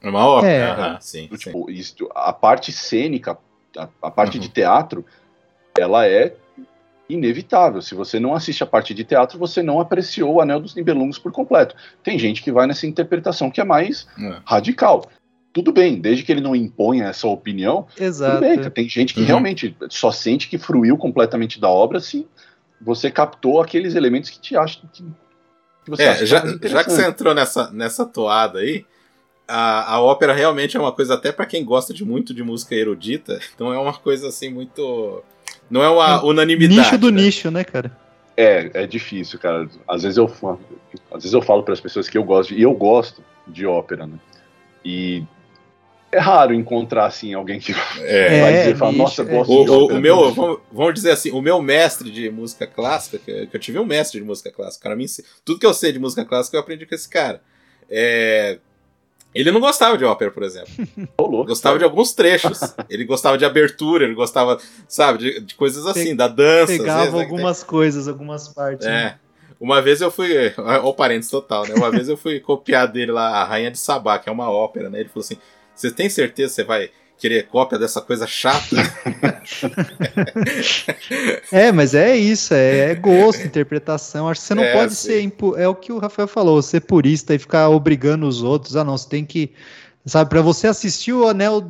Speaker 2: É uma ópera, é. sim,
Speaker 4: tipo, sim. Isso, a parte cênica, a, a parte uhum. de teatro, ela é inevitável. Se você não assiste a parte de teatro, você não apreciou o Anel dos Nibelungos por completo. Tem gente que vai nessa interpretação que é mais é. radical. Tudo bem, desde que ele não imponha essa opinião,
Speaker 3: Exato.
Speaker 4: tudo bem. Tem gente que uhum. realmente só sente que fruiu completamente da obra se você captou aqueles elementos que te acham que,
Speaker 2: que você é, acha já, já que você entrou nessa, nessa toada aí, a, a ópera realmente é uma coisa, até para quem gosta de muito de música erudita, então é uma coisa assim muito. Não é uma unanimidade.
Speaker 3: Nicho do
Speaker 2: né?
Speaker 3: nicho, né, cara?
Speaker 4: É, é difícil, cara. Às vezes eu, às vezes eu falo para as pessoas que eu gosto, de, e eu gosto de ópera, né? E é raro encontrar, assim, alguém que
Speaker 2: É.
Speaker 4: vai
Speaker 3: É,
Speaker 4: dizer, fala,
Speaker 3: nicho,
Speaker 4: nossa, eu
Speaker 3: é.
Speaker 4: gosto
Speaker 2: O,
Speaker 4: de
Speaker 2: o-
Speaker 4: ópera.
Speaker 2: o meu, vamos, vamos dizer assim, o meu mestre de música clássica, que, que eu tive um mestre de música clássica, cara, me tudo que eu sei de música clássica eu aprendi com esse cara. É, ele não gostava de ópera, por exemplo.
Speaker 4: Ô, louco,
Speaker 2: Gostava de alguns trechos. Ele gostava de abertura, ele gostava, sabe, de, de coisas assim,
Speaker 3: Pe-
Speaker 2: da dança.
Speaker 3: Pegava
Speaker 2: vezes, né,
Speaker 3: algumas coisas, algumas partes. né?
Speaker 2: É. Uma vez eu fui. Olha o parênteses total, né? Uma vez eu fui copiar dele lá, A Rainha de Sabá, que é uma ópera, né? Ele falou assim: Você tem certeza que você vai querer cópia dessa coisa chata?
Speaker 3: É, mas é isso, é, é gosto, interpretação. Acho que você não
Speaker 2: É,
Speaker 3: pode
Speaker 2: sim.
Speaker 3: ser. impu- É o que o Rafael falou, ser purista e ficar obrigando os outros. Ah, não, você tem que. Sabe, para você assistir o Anel,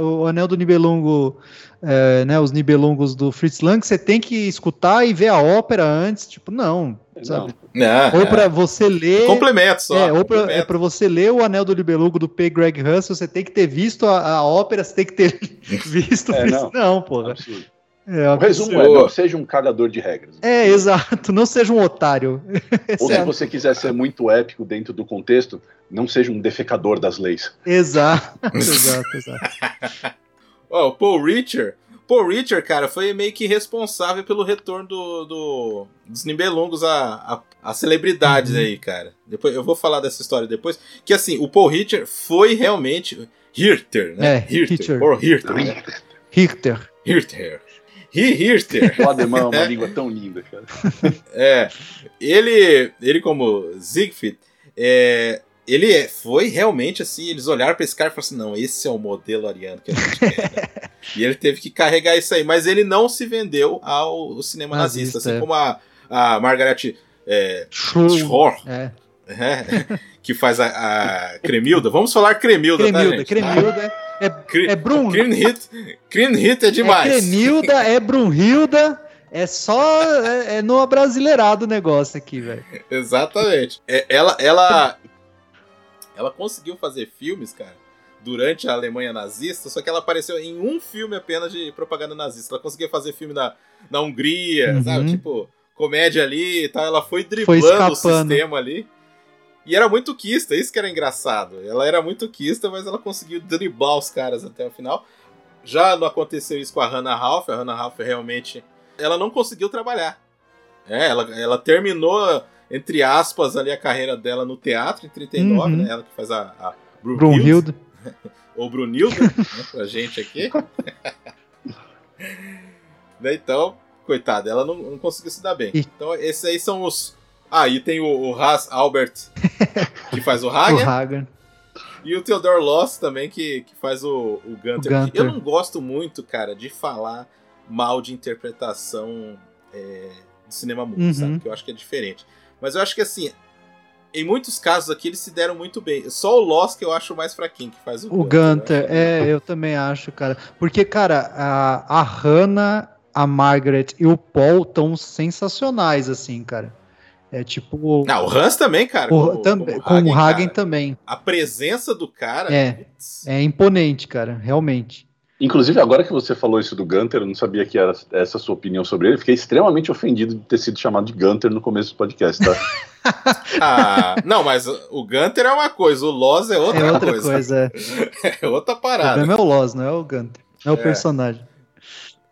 Speaker 3: o Anel do Nibelungo, é, né, os Nibelungos do Fritz Lang, você tem que escutar e ver a ópera antes. Tipo, não, sabe?
Speaker 2: Não.
Speaker 3: Ou
Speaker 2: é.
Speaker 3: para você ler.
Speaker 2: Complemento só.
Speaker 3: É, ou pra,
Speaker 2: complemento.
Speaker 3: é pra você ler o Anel do Nibelungo do P. Greg Russell, você tem que ter visto a, a ópera, você tem que ter visto.
Speaker 4: É,
Speaker 3: o
Speaker 4: não.
Speaker 3: não, porra.
Speaker 4: Absurdo.
Speaker 3: É,
Speaker 4: O resumo é, não seja um cagador de regras.
Speaker 3: É, exato. Não seja um otário.
Speaker 4: Ou
Speaker 3: é
Speaker 4: se você quiser ser muito épico dentro do contexto, não seja um defecador das leis.
Speaker 3: Exato, exato, exato.
Speaker 2: Ó, o Paul Richard. Paul Richard, cara, foi meio que responsável pelo retorno do, do- dos Nibelungos a, a, a celebridades
Speaker 3: Uhum.
Speaker 2: aí, cara. Depois, eu vou falar dessa história depois. Que assim, o Paul Richard foi realmente. Hirter, né?
Speaker 3: É, Richter.
Speaker 2: Paul Hirter. Né? Hirter. Hi- Hirter.
Speaker 4: O alemão é uma língua tão linda, cara.
Speaker 2: É, ele, ele como Siegfried, é, ele é- foi realmente assim, eles olharam pra esse cara e falaram assim, não, esse é o modelo ariano que a gente quer. né? e ele teve que carregar isso aí, mas ele não se vendeu ao, ao cinema nazista,
Speaker 3: Nazista,
Speaker 2: assim
Speaker 3: é.
Speaker 2: como a, a Margaret é. Schor,
Speaker 3: É.
Speaker 2: é, que faz a, a Cremilda. Vamos falar Cremilda, tá,
Speaker 3: Cremilda,
Speaker 2: gente?
Speaker 3: Cremilda. É,
Speaker 2: Cre-
Speaker 3: é Brun.
Speaker 2: Kriemhild Kriemhild é
Speaker 3: É
Speaker 2: demais.
Speaker 3: Cremilda, é Brunhilda. É só. É, é no abrasileirado o negócio aqui, velho.
Speaker 2: Exatamente. É, ela, ela, ela conseguiu fazer filmes, cara, durante a Alemanha nazista, só que ela apareceu em um filme apenas de propaganda nazista. Ela conseguia fazer filme na, na Hungria,
Speaker 3: Uhum.
Speaker 2: sabe? Tipo, comédia ali e tal. Ela foi
Speaker 3: Foi
Speaker 2: driblando o
Speaker 3: escapando.
Speaker 2: sistema ali. E era muito quista, isso que era engraçado. Ela era muito quista, mas ela conseguiu driblar os caras até o final. Já não aconteceu isso com a Hannah Ralph. A Hannah Ralph realmente. Ela não conseguiu trabalhar. É, ela, ela terminou, entre aspas, ali a carreira dela no teatro em 39,
Speaker 3: Uhum.
Speaker 2: né? Ela que faz a, a Brunhilde, ou Brunilda, né, pra gente aqui. Né, então, coitada, ela não, não conseguiu se dar bem.
Speaker 3: E-
Speaker 2: Então, esses aí são os. Ah, e tem o, o Haas Albert, que faz o
Speaker 3: O
Speaker 2: Hagen,
Speaker 3: Hagen.
Speaker 2: e o Theodore Loss também, que, que faz o, o Gunter.
Speaker 3: O Gunther.
Speaker 2: Eu não gosto muito, cara, de falar mal de interpretação é, de cinema mudo,
Speaker 3: Uhum.
Speaker 2: sabe? Que eu acho que é diferente. Mas eu acho que, assim, em muitos casos aqui eles se deram muito bem. Só o Loss que eu acho mais fraquinho, que faz o,
Speaker 3: O
Speaker 2: Gunther.
Speaker 3: Gunter,
Speaker 2: Eu acho-
Speaker 3: é, eu também acho, cara. Porque, cara, a, a Hannah, a Margaret e o Paul estão sensacionais, assim, cara. É tipo.
Speaker 2: Não, o Hans também, cara.
Speaker 3: o,
Speaker 2: como-
Speaker 3: tam-
Speaker 2: como
Speaker 3: com o Hagen
Speaker 2: cara.
Speaker 3: também.
Speaker 2: A presença do cara.
Speaker 3: É.
Speaker 2: putz.
Speaker 3: É imponente, cara, realmente.
Speaker 4: Inclusive, agora que você falou isso do Gunter, eu não sabia que era essa a sua opinião sobre ele. Fiquei extremamente ofendido de ter sido chamado de Gunter no começo do podcast, tá?
Speaker 2: Ah, não, mas o Gunter é uma coisa, o Loss é outra,
Speaker 3: é outra
Speaker 2: coisa.
Speaker 3: coisa. é.
Speaker 2: É outra
Speaker 3: O
Speaker 2: parada.
Speaker 3: problema é o Loz, não é o Gunter. Não é o
Speaker 2: É.
Speaker 3: personagem.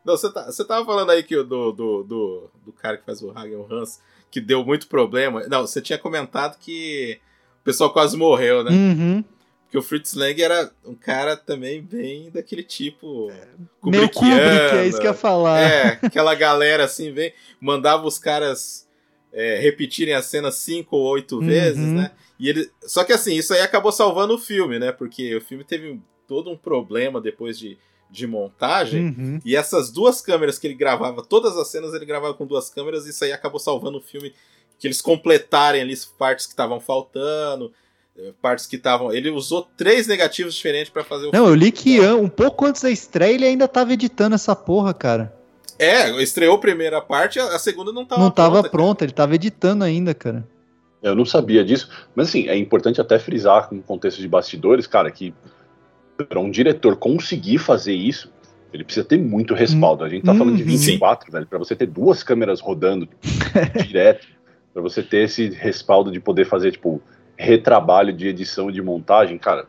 Speaker 2: Não, você, tá, você tava falando aí que o do, do, do, do cara que faz o Hagen o Hans, que deu muito problema. Não, você tinha comentado que o pessoal quase morreu, né?
Speaker 3: Uhum.
Speaker 2: Que o Fritz Lang era um cara também bem daquele tipo.
Speaker 3: Meio
Speaker 2: kubrickiano.
Speaker 3: Kubrick, é isso que eu ia falar.
Speaker 2: É, aquela galera assim, vem, mandava os caras é, repetirem a cena cinco ou oito
Speaker 3: Uhum.
Speaker 2: vezes, né? E ele, só que assim, isso aí acabou salvando o filme, né? Porque o filme teve todo um problema depois de, de montagem.
Speaker 3: Uhum.
Speaker 2: E essas duas câmeras que ele gravava, todas as cenas ele gravava com duas câmeras, e isso aí acabou salvando o filme, que eles completarem ali as partes que estavam faltando, partes que estavam. Ele usou três negativos diferentes pra fazer o
Speaker 3: Não,
Speaker 2: filme.
Speaker 3: eu li que an- um pouco antes da estreia ele ainda tava editando essa porra, cara.
Speaker 2: É, estreou a primeira parte, a a segunda não tava
Speaker 3: não tava
Speaker 2: pronta,
Speaker 3: pronta, ele tava editando ainda, cara.
Speaker 4: Eu não sabia disso, mas assim, é importante até frisar com o contexto de bastidores, cara, que para um diretor conseguir fazer isso, ele precisa ter muito respaldo. A gente tá falando de 24, uhum. velho, para você ter duas câmeras rodando direto, para você ter esse respaldo de poder fazer, tipo, retrabalho de edição e de montagem, cara.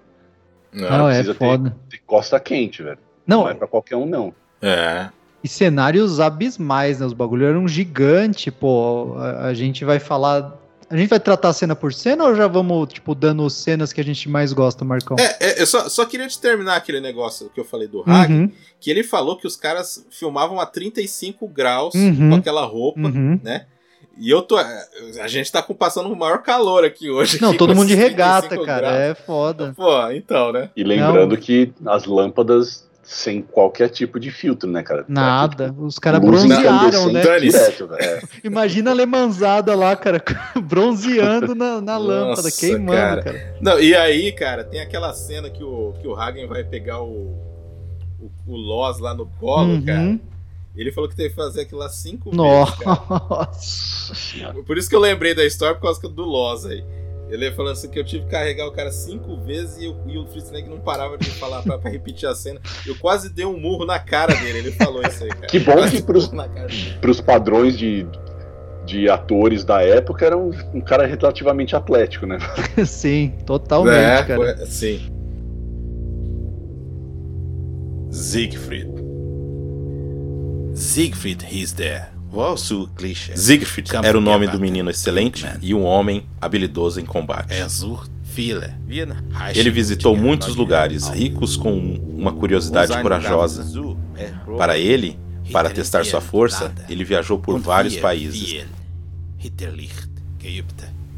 Speaker 3: Não, não é foda.
Speaker 4: Ter, ter costa quente, velho. Não, não é pra qualquer um, não.
Speaker 2: É.
Speaker 3: E cenários abismais, né? Os bagulhos eram gigantes, pô. A, a, gente vai falar. A gente vai tratar cena por cena ou já vamos, tipo, dando cenas que a gente mais gosta, Marcão?
Speaker 2: É, é eu só, só queria te terminar aquele negócio que eu falei do Hag, uhum. que ele falou que os caras filmavam a 35 graus uhum. com aquela roupa, uhum. né? E eu tô. A gente tá passando o maior calor aqui hoje.
Speaker 3: Não, aqui, todo mundo de regata, cara. Graus. É foda.
Speaker 2: Pô, então, né?
Speaker 4: E lembrando Não. que as lâmpadas sem qualquer tipo de filtro, né, cara?
Speaker 3: Nada. Tipo, Os caras bronzearam, né? Direto, é. Imagina a lemanzada lá, cara, bronzeando na, na Nossa, lâmpada, queimando, cara. cara.
Speaker 2: Não, e aí, cara, tem aquela cena que o, que o Hagen vai pegar o, o, o Loz lá no colo, uhum. cara. Ele falou que teve que fazer aquilo lá cinco
Speaker 3: Nossa.
Speaker 2: vezes. Nossa. Por isso que eu lembrei da história por causa do Loz aí. Ele falando assim que eu tive que carregar o cara cinco vezes e, e o não parava de falar pra, pra, repetir a cena. Eu quase dei um murro na cara dele. Ele falou isso aí, cara.
Speaker 4: Que bom que pros, pros padrões de, de atores da época era um, um cara relativamente atlético, né?
Speaker 3: sim, totalmente, é, cara.
Speaker 2: Sim. Siegfried. Siegfried is there. Siegfried era o nome do menino excelente e um homem habilidoso em combate. Ele visitou muitos lugares ricos com uma curiosidade corajosa. Para ele, para testar sua força, ele viajou por vários países,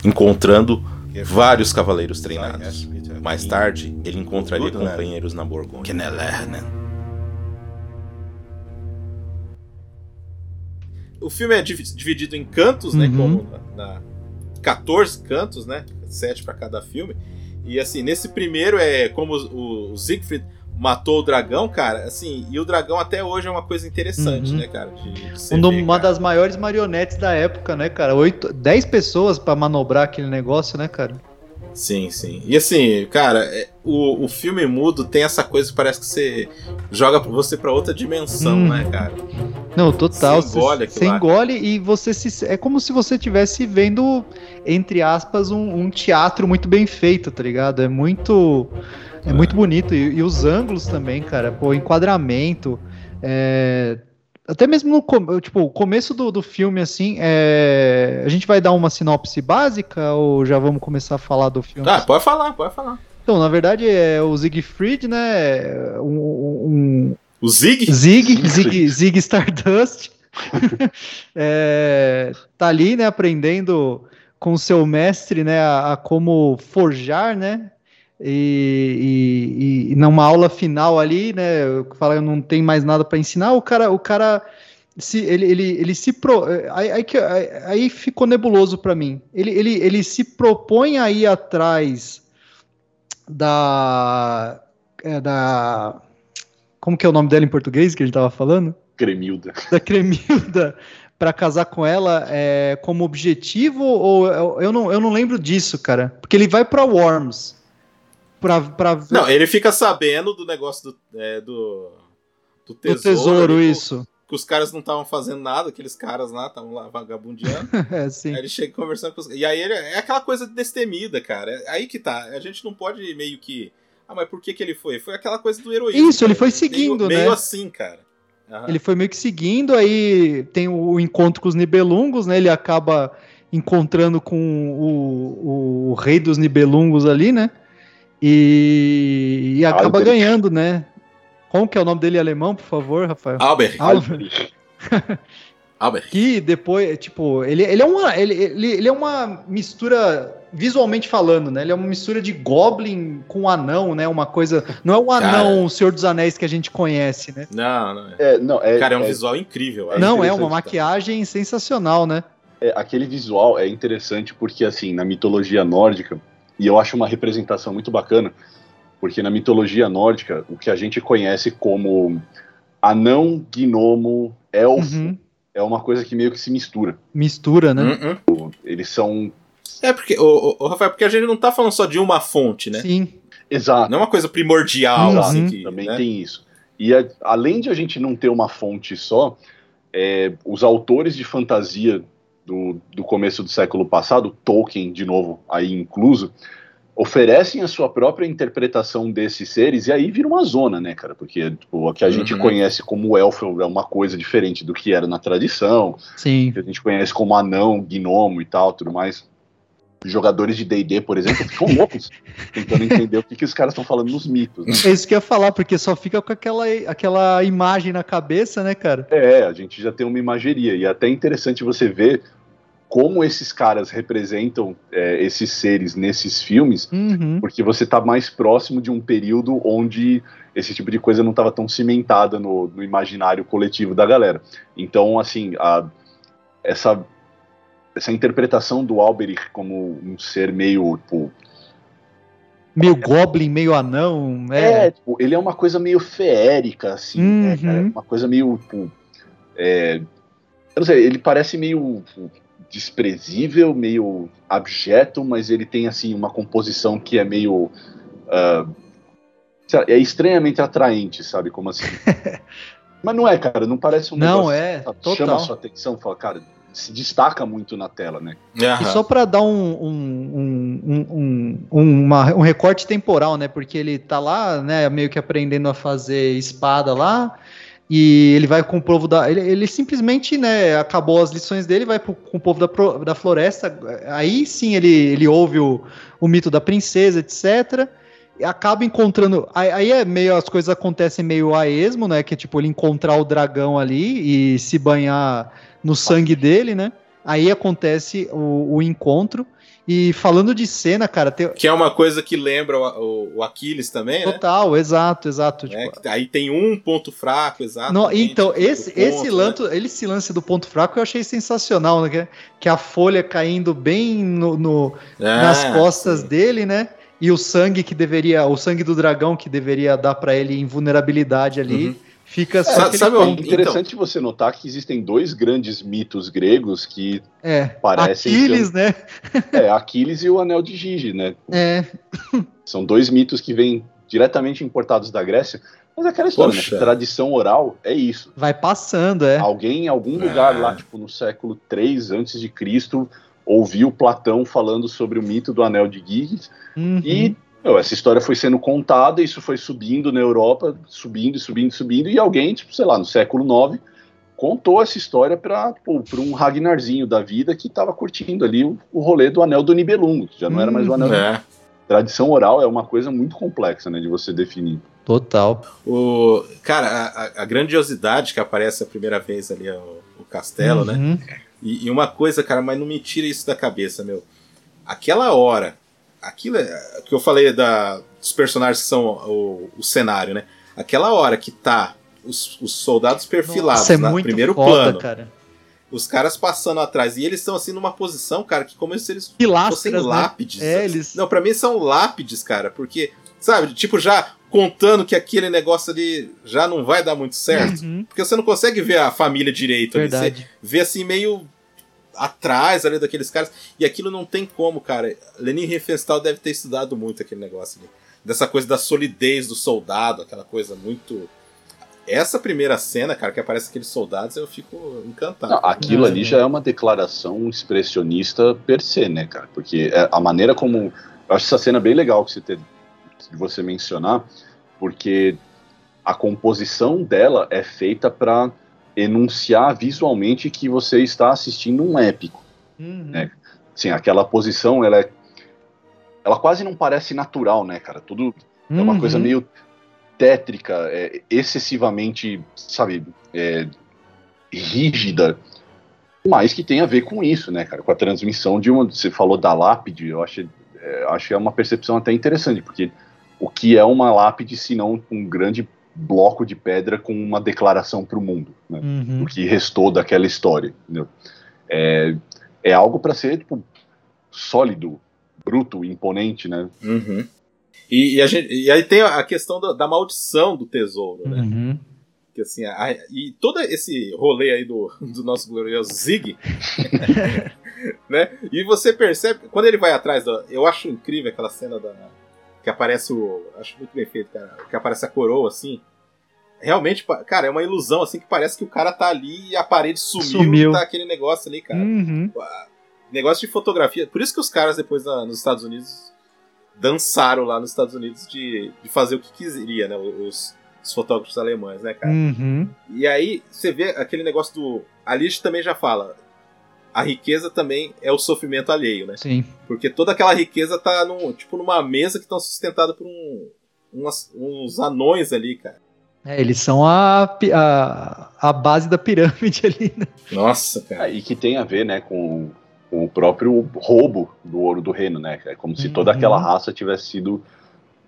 Speaker 2: encontrando vários cavaleiros treinados. Mais tarde, ele encontraria companheiros na Borgonha. O filme é dividido em cantos, né? Uhum. Como na, na 14 cantos, né? 7 para cada filme. E assim, nesse primeiro é como o, o Siegfried matou o dragão, cara, assim, e o dragão até hoje é uma coisa interessante, uhum. né, cara? De,
Speaker 3: de uma ver, cara. das maiores marionetes da época, né, cara? Oito, dez pessoas para manobrar aquele negócio, né, cara?
Speaker 2: Sim, sim. E assim, cara, é, o, o filme mudo tem essa coisa que parece que você joga você para outra dimensão, hum. né, cara?
Speaker 3: Não, total. Você engole, você engole e você se. É como se você estivesse vendo, entre aspas, um, um, teatro muito bem feito, tá ligado? É muito. É, é. muito bonito. E, e, os ângulos também, cara. Pô, enquadramento. É, até mesmo no tipo, o começo do, do filme, assim, é... a gente vai dar uma sinopse básica ou já vamos começar a falar do filme?
Speaker 2: Ah, pode falar, pode falar.
Speaker 3: Então, na verdade, é o Siegfried, né? Um, um...
Speaker 2: O Zig?
Speaker 3: Zig, Zig, Zig Stardust. é, tá ali, né, aprendendo com seu mestre, né, a, a como forjar, né, e, e, e, numa aula final ali, né, fala não tem mais nada para ensinar, o cara, o cara se ele, ele, ele se pro, aí, aí, aí ficou nebuloso para mim. Ele, ele, ele se propõe a ir atrás da é, da como que é o nome dela em português que a gente tava falando?
Speaker 4: Cremilda.
Speaker 3: Da Cremilda para casar com ela é, como objetivo ou eu não, eu não lembro disso, cara. Porque ele vai para Worms pra, pra
Speaker 2: Não, ele fica sabendo do negócio do, é, do, do tesouro. Do
Speaker 3: tesouro, ali, isso.
Speaker 2: Que os caras não estavam fazendo nada, aqueles caras lá estavam lá vagabundeando.
Speaker 3: é, sim.
Speaker 2: Aí ele chega conversando com os E aí ele, é aquela coisa destemida, cara. É aí que tá. A gente não pode meio que. Ah, mas por que, que ele foi? Foi aquela coisa do heroísmo.
Speaker 3: Isso, ele foi seguindo,
Speaker 2: meio,
Speaker 3: né?
Speaker 2: Meio assim, cara.
Speaker 3: Uhum. Ele foi meio que seguindo, aí tem o encontro com os Nibelungos, né? Ele acaba encontrando com o, o, o rei dos Nibelungos ali, né? E, e acaba Albert. ganhando, né? Como que é o nome dele em alemão, por favor, Rafael?
Speaker 2: Albert.
Speaker 3: Albert. Albert. Que depois, tipo, ele, ele, é uma, ele, ele, ele é uma mistura, visualmente falando, né? Ele é uma mistura de Goblin com anão, né? Uma coisa. Não é o anão Cara, Senhor dos Anéis que a gente conhece, né?
Speaker 2: Não, não
Speaker 4: é. é, não, é
Speaker 2: Cara, é um é, visual incrível.
Speaker 3: É não, é uma maquiagem sensacional, né?
Speaker 4: É, aquele visual é interessante porque, assim, na mitologia nórdica, e eu acho uma representação muito bacana, porque na mitologia nórdica, o que a gente conhece como anão, gnomo, elfo, uhum. é uma coisa que meio que se mistura.
Speaker 3: Mistura, né?
Speaker 4: Uhum. Eles são
Speaker 2: É porque, o, o, Rafael, porque a gente não tá falando só de uma fonte, né?
Speaker 3: Sim.
Speaker 4: Exato.
Speaker 2: Não é uma coisa primordial,
Speaker 3: Uhum.
Speaker 2: assim. Que,
Speaker 4: Também
Speaker 2: né?
Speaker 4: tem isso. E a- além de a gente não ter uma fonte só, é, os autores de fantasia do, do começo do século passado, Tolkien, de novo, aí incluso, oferecem a sua própria interpretação desses seres e aí vira uma zona, né, cara? Porque tipo, o que a gente
Speaker 2: Uhum.
Speaker 4: conhece como elfo é uma coisa diferente do que era na tradição,
Speaker 3: Sim.
Speaker 4: que a gente conhece como anão, gnomo e tal, tudo mais. Jogadores de D&D, por exemplo, ficam loucos tentando entender o que, que os caras estão falando nos mitos. né?
Speaker 3: É isso que eu ia falar, porque só fica com aquela, aquela imagem na cabeça, né, cara?
Speaker 4: É, a gente já tem uma imageria. E é até interessante você ver como esses caras representam é, esses seres nesses filmes,
Speaker 3: Uhum.
Speaker 4: porque você tá mais próximo de um período onde esse tipo de coisa não estava tão cimentada no, no imaginário coletivo da galera. Então, assim, a- essa, essa interpretação do Alberich como um ser meio, tipo,
Speaker 3: Meio goblin, meio anão.
Speaker 4: É,
Speaker 3: É.
Speaker 4: tipo, ele é uma coisa meio feérica, assim, né,
Speaker 3: Uhum.
Speaker 4: cara? Uma coisa meio, tipo, é, eu não sei, ele parece meio tipo, desprezível, meio abjeto, mas ele tem, assim, uma composição que é meio, lá, é estranhamente atraente, sabe, como assim? mas não é, cara, não parece um
Speaker 3: Não,
Speaker 4: negócio,
Speaker 3: é,
Speaker 4: sabe,
Speaker 3: total.
Speaker 4: chama a sua atenção, fala, cara, se destaca muito na tela, né?
Speaker 3: E
Speaker 2: Aham.
Speaker 3: só pra dar um, um, um, um, um, uma- um recorte temporal, né? Porque ele tá lá, né, meio que aprendendo a fazer espada lá. E ele vai com o povo da. Ele, ele simplesmente, né, acabou as lições dele, vai pro- com o povo da, da floresta. Aí sim ele, ele ouve o, o mito da princesa, etc. E acaba encontrando. Aí, aí é meio. As coisas acontecem meio a esmo, né? Que é tipo ele encontrar o dragão ali e se banhar no sangue dele, né? Aí acontece o, o encontro. E falando de cena, cara, tem,
Speaker 2: Que é uma coisa que lembra o, o- Aquiles também, né?
Speaker 3: total, exato, exato.
Speaker 2: Né?
Speaker 3: tipo,
Speaker 2: Aí tem um ponto fraco, exato.
Speaker 3: Não, então,
Speaker 2: tipo,
Speaker 3: esse, esse,
Speaker 2: né?
Speaker 3: lance, esse lance do ponto fraco eu achei sensacional, né? Que, a folha caindo bem no, no- nas
Speaker 2: Ah,
Speaker 3: costas
Speaker 2: sim.
Speaker 3: dele, né? E o sangue que deveria, o sangue do dragão que deveria dar pra ele invulnerabilidade ali,
Speaker 2: Uhum.
Speaker 3: Fica só aquele
Speaker 2: sabe
Speaker 4: É
Speaker 2: o-
Speaker 3: ponto.
Speaker 4: interessante você notar que existem dois grandes mitos gregos que
Speaker 3: É,
Speaker 4: parecem
Speaker 3: Aquiles, né?
Speaker 4: é Aquiles e o Anel de Gigi, né?
Speaker 3: É,
Speaker 4: São dois mitos que vêm diretamente importados da Grécia. Mas é aquela história,
Speaker 2: Poxa.
Speaker 4: né? Tradição oral é isso.
Speaker 3: vai passando, é.
Speaker 4: Alguém em algum lugar
Speaker 2: Ah.
Speaker 4: lá, tipo no século 3 antes de Cristo, ouviu Platão falando sobre o mito do Anel de Giges
Speaker 3: Uhum.
Speaker 4: e meu, essa história foi sendo contada, isso foi subindo na Europa, subindo, subindo, subindo, e alguém, tipo, sei lá, no século IX, contou essa história para um Ragnarzinho da vida que estava curtindo ali o, o rolê do Anel do Nibelungo, que já não era mais o Anel.
Speaker 2: É.
Speaker 4: Tradição oral é uma coisa muito complexa, né, de você definir.
Speaker 3: Total.
Speaker 2: O, cara, a, a- grandiosidade que aparece a primeira vez ali, o, o castelo, né?
Speaker 3: Uhum.
Speaker 2: E, e uma coisa, cara, mas não me tira isso da cabeça, meu. Aquela hora, aquilo é, que eu falei da, dos personagens que são o, o cenário, né? Aquela hora que tá os, os soldados perfilados
Speaker 3: Nossa, é
Speaker 2: no primeiro
Speaker 3: foda,
Speaker 2: plano,
Speaker 3: cara.
Speaker 2: os caras passando atrás, e eles estão assim numa posição, cara, que como se eles fossem
Speaker 3: Pilastras, né?
Speaker 2: lápides.
Speaker 3: É, eles...
Speaker 2: Não, pra mim são lápides, cara, porque, sabe, tipo, já contando que aquele negócio ali já não vai dar muito certo.
Speaker 3: Uhum,
Speaker 2: Porque você não consegue ver a família direito ali. Você
Speaker 3: verdade.
Speaker 2: vê assim meio atrás ali daqueles caras. E aquilo não tem como, cara. Lenin Riefenstahl deve ter estudado muito aquele negócio ali. Dessa coisa da solidez do soldado, aquela coisa muito. Essa primeira cena, cara, que aparece aqueles soldados, eu fico encantado.
Speaker 4: Não, aquilo ali já é uma declaração expressionista per se, né, cara? Porque é a maneira como. Eu acho essa cena bem legal que você ter, de você mencionar, porque a composição dela é feita para enunciar visualmente que você está assistindo um épico.
Speaker 3: Uhum.
Speaker 4: É. Assim, aquela posição, ela é. Ela quase não parece natural, né, cara? Tudo é uma
Speaker 3: Uhum.
Speaker 4: coisa meio tétrica, é, excessivamente, sabe, é, rígida, mas que tem a ver com isso, né, cara? Com a transmissão de uma. Você falou da lápide, eu acho, é, acho que é uma percepção até interessante, porque o que é uma lápide se não um grande bloco de pedra com uma declaração para o mundo, né?
Speaker 3: Uhum.
Speaker 4: o que restou daquela história. Entendeu? É, é algo para ser tipo, sólido, bruto, imponente, né?
Speaker 2: Uhum. E, e a gente, e aí tem a questão da, da maldição do tesouro, né?
Speaker 3: Uhum.
Speaker 2: Porque assim, a, e todo esse rolê aí do, do nosso glorioso Zig, né? E você percebe, quando ele vai atrás da. Eu acho incrível aquela cena da. Que aparece o. Acho muito bem feito, cara. Que aparece a coroa, assim. Realmente, cara, é uma ilusão, assim, que parece que o cara tá ali e a parede sumiu, sumiu. e tá aquele negócio ali, cara.
Speaker 3: Uhum.
Speaker 2: Negócio de fotografia. Por isso que os caras, depois na, nos Estados Unidos, dançaram lá nos Estados Unidos de, de fazer o que queria, né? Os, os fotógrafos alemães, né, cara?
Speaker 3: Uhum.
Speaker 2: E aí você vê aquele negócio do. A Lish também já fala. A riqueza também é o sofrimento alheio, né?
Speaker 3: Sim.
Speaker 2: Porque toda aquela riqueza tá num, tipo numa mesa que estão sustentada por um, umas, uns anões ali, cara.
Speaker 3: É, eles são a, a, a base da pirâmide ali, né?
Speaker 2: Nossa, cara.
Speaker 4: É, e que tem a ver, né, com, com, o próprio roubo do ouro do reino, né? É como se uhum. toda aquela raça tivesse sido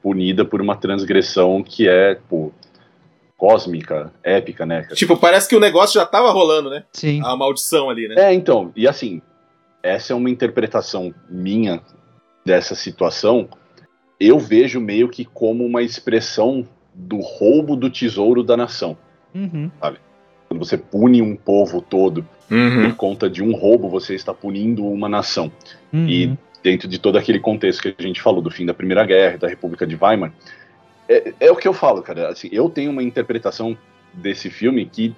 Speaker 4: punida por uma transgressão que é, pô, cósmica, épica, né?
Speaker 2: Tipo, parece que o negócio já tava rolando, né?
Speaker 3: Sim.
Speaker 2: A maldição ali, né?
Speaker 4: É, então, e assim, essa é uma interpretação minha dessa situação. Eu vejo meio que como uma expressão do roubo do tesouro da nação.
Speaker 3: Uhum.
Speaker 4: Sabe? Quando você pune um povo todo uhum. por conta de um roubo, você está punindo uma nação. Uhum. E dentro de todo aquele contexto que a gente falou do fim da Primeira Guerra, da República de Weimar, é, é o que eu falo, cara. Assim, eu tenho uma interpretação desse filme que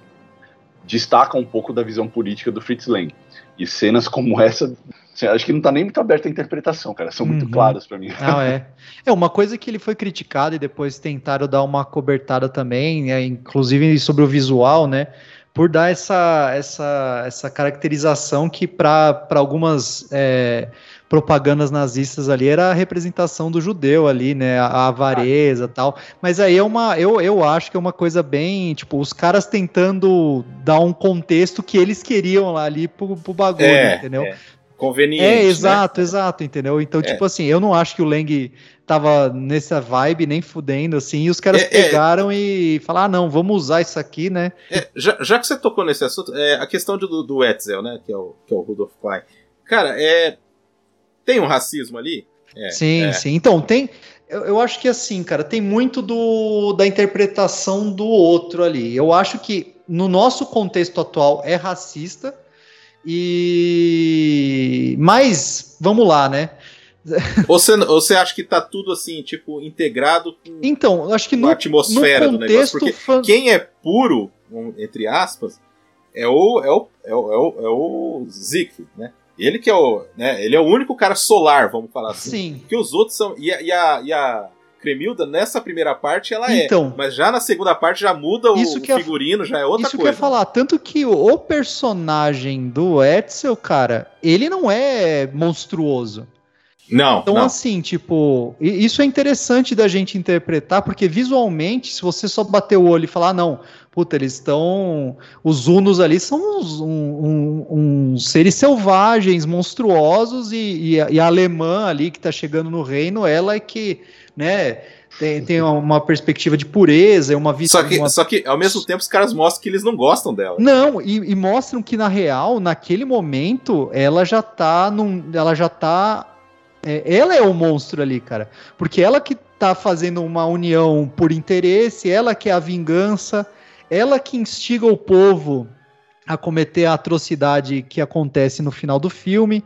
Speaker 4: destaca um pouco da visão política do Fritz Lang. E cenas como essa, assim, acho que não tá nem muito aberta a interpretação, cara. São muito uhum. claras para mim.
Speaker 3: Não, é. É uma coisa que ele foi criticado e depois tentaram dar uma cobertada também, é, inclusive sobre o visual, né? Por dar essa, essa, essa caracterização que para algumas. É, propagandas nazistas ali era a representação do judeu ali, né? A avareza tal. Mas aí é uma. Eu, eu acho que é uma coisa bem. Tipo, os caras tentando dar um contexto que eles queriam lá ali pro, pro bagulho, é, entendeu? É.
Speaker 2: Conveniente.
Speaker 3: É, exato, né? exato, entendeu? Então, é. tipo assim, eu não acho que o Lang tava nessa vibe, nem fudendo, assim, e os caras é, é. pegaram e falaram, ah, não, vamos usar isso aqui, né?
Speaker 2: É, já, já, que você tocou nesse assunto, é, a questão do, do Etzel, né, que é o, que é o Rudolf Klein, cara, é, tem um racismo ali?
Speaker 3: É, sim, é. sim. Então, tem. Eu, eu, acho que assim, cara, tem muito do, da interpretação do outro ali. Eu acho que no nosso contexto atual é racista. E. Mas, vamos lá, né?
Speaker 2: Ou você, ou você acha que tá tudo assim, tipo, integrado
Speaker 3: com então, acho que
Speaker 2: no,
Speaker 3: a
Speaker 2: atmosfera do negócio? Porque fan... quem é puro, entre aspas, é o, é o, é o, é o, é o né? Ele que é o. Né, ele é o único cara solar, vamos falar assim.
Speaker 3: Sim.
Speaker 2: Que os outros são. E a, e a, e a Cremilda, nessa primeira parte, ela é. então, é. Mas já na segunda parte já muda o, o figurino, já é outra
Speaker 3: isso
Speaker 2: coisa.
Speaker 3: Isso que eu ia falar. Tanto que o, o personagem do Etzel, cara, ele não é monstruoso.
Speaker 2: Não.
Speaker 3: Então,
Speaker 2: não.
Speaker 3: assim, tipo, isso é interessante da gente interpretar, porque visualmente, se você só bater o olho e falar, ah, não, puta, eles estão. Os Unos ali são uns, um, um, um seres selvagens, monstruosos, e, e, a, e, a, alemã ali que tá chegando no reino, ela é que, né. Tem, tem uma perspectiva de pureza, uma
Speaker 2: visão. Só que,
Speaker 3: uma...
Speaker 2: só que, ao mesmo tempo, os caras mostram que eles não gostam dela.
Speaker 3: Não, e, e mostram que, na real, naquele momento, ela já tá num. Ela já tá é, ela é o monstro ali, cara. Porque ela que tá fazendo uma união por interesse, ela que é a vingança, ela que instiga o povo a cometer a atrocidade que acontece no final do filme.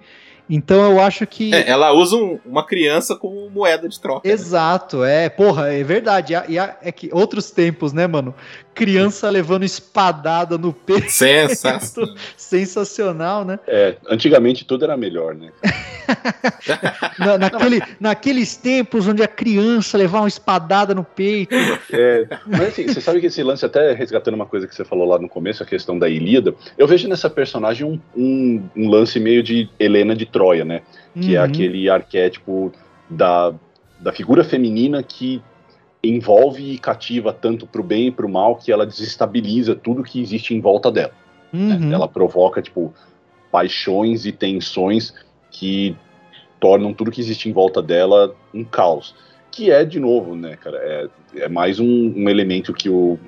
Speaker 3: Então eu acho que.
Speaker 2: É, ela usa um, uma criança como moeda de troca.
Speaker 3: Né? Exato, né? é. Porra, é verdade. E, e é que outros tempos, né, mano? Criança levando espadada no peito.
Speaker 2: Sensacional.
Speaker 3: Sensacional, né?
Speaker 4: É, antigamente tudo era melhor, né?
Speaker 3: Na, naquele, naqueles tempos onde a criança levava uma espadada no peito.
Speaker 4: É, mas assim, você sabe que esse lance, até resgatando uma coisa que você falou lá no começo, a questão da Ilíada, eu vejo nessa personagem um, um, um lance meio de Helena de Troia, né? Que é uhum. é aquele arquétipo da, da figura feminina que envolve e cativa tanto para o bem e para o mal que ela desestabiliza tudo que existe em volta dela. Né? Uhum. Né? Ela provoca tipo paixões e tensões que tornam tudo que existe em volta dela um caos. Que é, de novo, né, cara, é, é mais um, um elemento que o.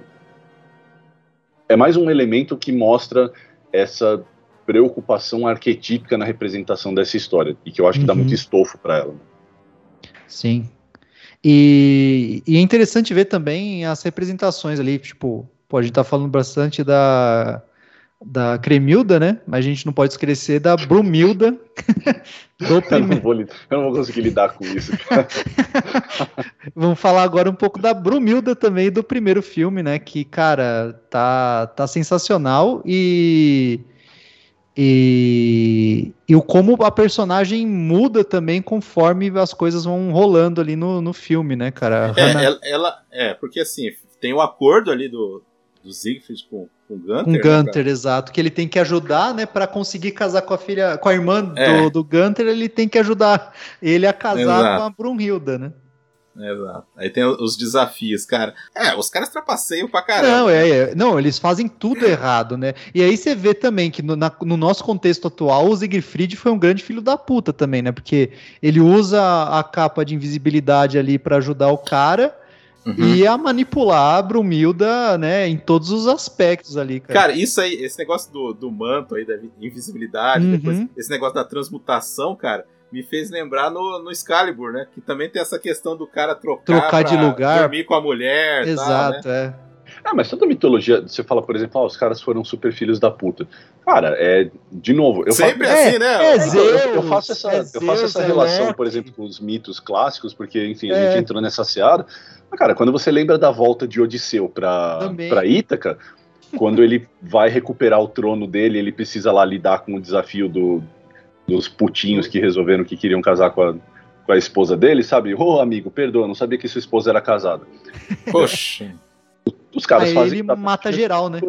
Speaker 4: É mais um elemento que mostra essa preocupação arquetípica na representação dessa história e que eu acho que uhum. dá muito estofo para ela.
Speaker 3: Sim. E, e, é interessante ver também as representações ali, tipo, Pô, a gente tá falando bastante da, da Cremilda, né? Mas a gente não pode esquecer da Brumilda.
Speaker 4: eu, não vou, eu não vou conseguir lidar com isso.
Speaker 3: Vamos falar agora um pouco da Brumilda também do primeiro filme, né? Que, cara, tá, tá sensacional e. E, e o como a personagem muda também conforme as coisas vão rolando ali no, no filme, né, cara?
Speaker 2: É, Hannah... ela, ela, é, porque assim, tem o um acordo ali do, do Siegfried com, com o Gunter. Com
Speaker 3: o Gunter, né, exato. Que ele tem que ajudar, né, para conseguir casar com a filha, com a irmã é. do, do Gunter, ele tem que ajudar ele a casar exato. com a Brunhilda, né?
Speaker 2: Exato. Aí tem os desafios, cara. É, os caras trapaceiam pra caramba.
Speaker 3: Não, é, é, não eles fazem tudo errado, né? E aí você vê também que no, na, no, nosso contexto atual, o Siegfried foi um grande filho da puta também, né? Porque ele usa a capa de invisibilidade ali para ajudar o cara, Uhum. E a manipular a Brumilda, né, em todos os aspectos ali, cara.
Speaker 2: Cara, isso aí, esse negócio do, do manto aí, da invisibilidade, uhum. depois esse negócio da transmutação, cara, me fez lembrar no, no Excalibur, né? Que também tem essa questão do cara trocar,
Speaker 3: trocar de lugar,
Speaker 2: dormir com a mulher,
Speaker 3: exato,
Speaker 2: tal,
Speaker 3: né?
Speaker 4: é. Ah, mas toda mitologia, você fala, por exemplo, ah, os caras foram super filhos da puta. Cara, é. De novo, eu
Speaker 2: Sempre
Speaker 4: faço,
Speaker 2: assim, né?
Speaker 3: É, então, eu,
Speaker 4: eu, faço essa, é eu faço essa relação, por exemplo, com os mitos clássicos, porque, enfim, a gente é. entrou nessa seara. Mas, cara, quando você lembra da volta de Odisseu pra, pra Ítaca, quando ele vai recuperar o trono dele, ele precisa lá lidar com o desafio do, dos putinhos que resolveram que queriam casar com a, com a esposa dele, sabe? Ô, oh, amigo, perdoa, não sabia que sua esposa era casada.
Speaker 2: Poxa.
Speaker 3: Os caras Aí fazem. Ele mata geral, né?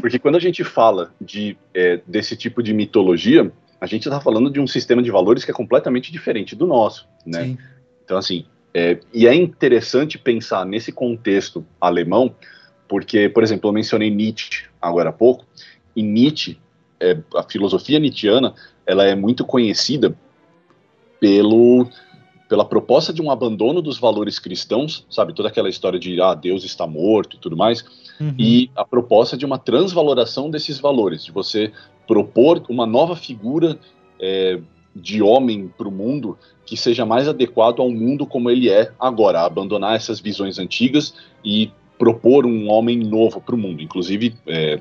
Speaker 4: Porque quando a gente fala de, é, desse tipo de mitologia, a gente está falando de um sistema de valores que é completamente diferente do nosso, né? Sim. Então, assim, é, e é interessante pensar nesse contexto alemão, porque, por exemplo, eu mencionei Nietzsche agora há pouco, e Nietzsche, é, a filosofia nietzschiana, ela é muito conhecida pelo pela proposta de um abandono dos valores cristãos, sabe, toda aquela história de ah, Deus está morto e tudo mais, uhum. e a proposta de uma transvaloração desses valores, de você propor uma nova figura é, de homem para o mundo que seja mais adequado ao mundo como ele é agora, abandonar essas visões antigas e propor um homem novo para o mundo. Inclusive, é,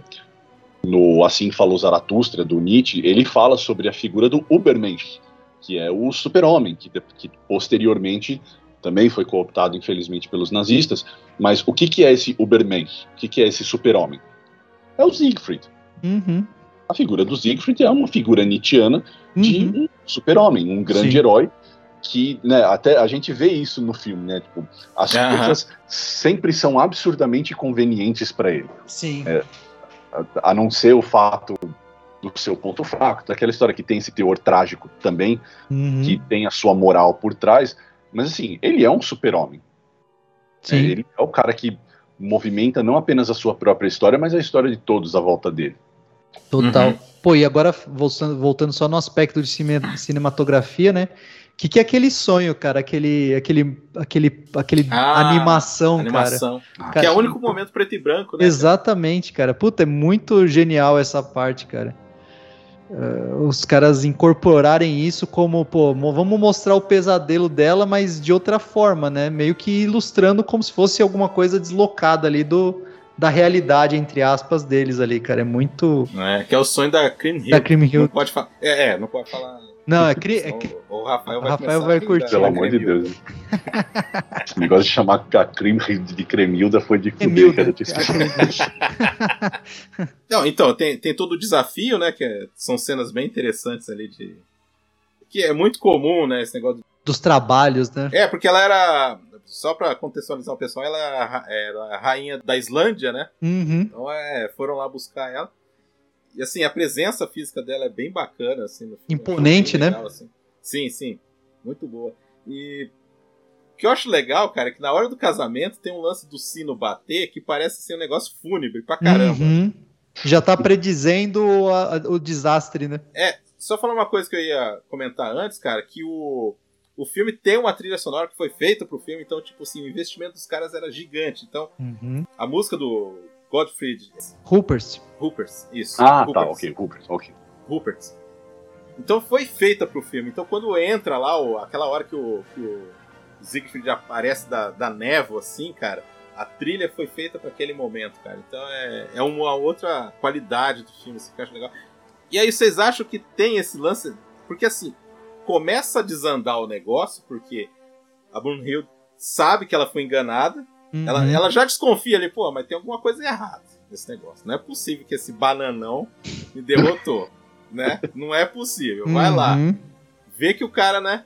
Speaker 4: no Assim Falou Zaratustra, do Nietzsche, ele fala sobre a figura do Ubermensch, que é o super-homem, que, que, posteriormente também foi cooptado, infelizmente, pelos nazistas. Mas o que, que é esse Ubermensch? O que, que é esse super-homem? É o Siegfried.
Speaker 3: Uhum.
Speaker 4: A figura do Siegfried é uma figura nietzschiana de uhum. um super-homem, um grande Sim. herói que, né, até a gente vê isso no filme, né? Tipo, as uhum. coisas sempre são absurdamente convenientes para ele.
Speaker 3: Sim.
Speaker 4: É, a, não ser o fato do seu ponto fraco, daquela história que tem esse teor trágico também, uhum. que tem a sua moral por trás, mas assim, ele é um super-homem. É, ele é o cara que movimenta não apenas a sua própria história, mas a história de todos à volta dele.
Speaker 3: Total. Uhum. Pô, e agora voltando, voltando só no aspecto de cine, cinematografia, né? O que, que é aquele sonho, cara? Aquele, aquele, aquele, aquele ah, animação, animação,
Speaker 2: cara. Que é o único momento preto e branco, né?
Speaker 3: Exatamente, cara. Puta, é muito genial essa parte, cara. Uh, os caras incorporarem isso como, pô, vamos mostrar o pesadelo dela, mas de outra forma, né? Meio que ilustrando como se fosse alguma coisa deslocada ali do, da realidade, entre aspas, deles ali, cara. É muito.
Speaker 2: É, que é o sonho da Cream Hill.
Speaker 3: Da Cream Hill.
Speaker 2: Não pode falar. É, é, não pode falar.
Speaker 3: Não, é, cri... é cri...
Speaker 2: O, Rafael vai,
Speaker 3: Rafael vai curtir.
Speaker 4: Pelo amor de Deus. Esse negócio de chamar a creme de cremilda foi de fuder, cara.
Speaker 2: Não, então, tem, tem todo o desafio, né? Que é, são cenas bem interessantes ali de. Que é muito comum, né? Esse negócio.
Speaker 3: Dos trabalhos, né?
Speaker 2: É, porque ela era. Só pra contextualizar o pessoal, ela era, era a rainha da Islândia, né?
Speaker 3: Uhum.
Speaker 2: Então é, foram lá buscar ela. E assim, a presença física dela é bem bacana, assim. No
Speaker 3: filme. Imponente, né?
Speaker 2: legal, né? Assim. Sim, sim. Muito boa. E o que eu acho legal, cara, é que na hora do casamento tem um lance do sino bater que parece ser um negócio fúnebre pra caramba.
Speaker 3: Uhum. Já tá predizendo a, a, o desastre, né?
Speaker 2: É, só falar uma coisa que eu ia comentar antes, cara, que o, o filme tem uma trilha sonora que foi feita pro filme, então, tipo assim, o investimento dos caras era gigante. Então,
Speaker 3: uhum.
Speaker 2: a música do Godfried.
Speaker 3: Hoopers.
Speaker 2: Hoopers, isso.
Speaker 4: Ah, tá, Hoopers. tá, ok, Hoopers, ok.
Speaker 2: Hoopers. Então foi feita pro filme. Então quando entra lá, ó, aquela hora que o, que o Siegfried aparece da, da névoa, assim, cara, A trilha foi feita para aquele momento, cara. Então é, é uma outra qualidade do filme, assim, que eu acho legal. E aí vocês acham que tem esse lance? Porque assim, começa a desandar o negócio, porque a Brunhild sabe que ela foi enganada. Uhum. Ela, ela já desconfia ali, pô, mas tem alguma coisa errada nesse negócio. Não é possível que esse bananão me derrotou, né? Não é possível. Vai uhum. lá. Vê que o cara, né?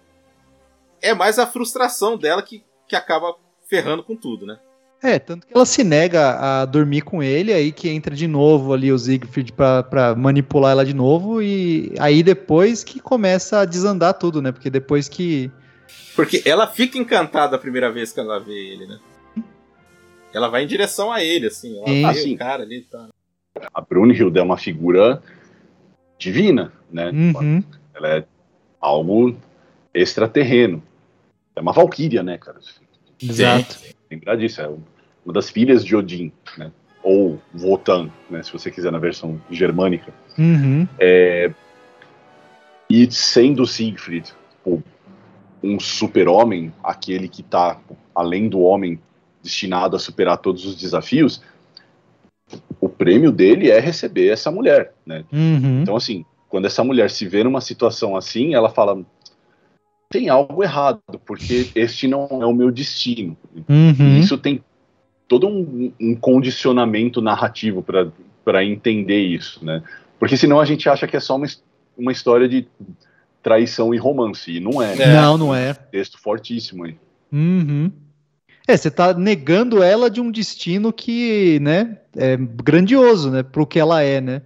Speaker 2: É mais a frustração dela que, que acaba ferrando com tudo, né?
Speaker 3: É, tanto que ela se nega a dormir com ele, aí que entra de novo ali o Siegfried pra, pra manipular ela de novo, e aí depois que começa a desandar tudo, né? Porque depois que.
Speaker 2: Porque ela fica encantada a primeira vez que ela vê ele, né? Ela vai em direção a ele, assim. Ela
Speaker 4: vê assim, o cara ali tá. A Brunhild é uma figura divina, né?
Speaker 3: Uhum.
Speaker 4: Ela é algo extraterreno. É uma valquíria, né, cara?
Speaker 3: Exato.
Speaker 4: Lembrar disso, é uma das filhas de Odin, né? Ou Wotan, né, se você quiser na versão germânica.
Speaker 3: Uhum.
Speaker 4: É, e sendo Siegfried pô, um super-homem, aquele que está além do homem destinado a superar todos os desafios, o prêmio dele é receber essa mulher, né?
Speaker 3: Uhum.
Speaker 4: Então, assim, quando essa mulher se vê numa situação assim, ela fala: tem algo errado, porque este não é o meu destino.
Speaker 3: Uhum.
Speaker 4: Isso tem todo um, um condicionamento narrativo para entender isso, né? Porque senão a gente acha que é só uma, uma história de traição e romance, e não é.
Speaker 3: é. Não, não é.
Speaker 4: Texto fortíssimo aí.
Speaker 3: Uhum. É, você tá negando ela de um destino que, né, é grandioso, né, pro que ela é, né?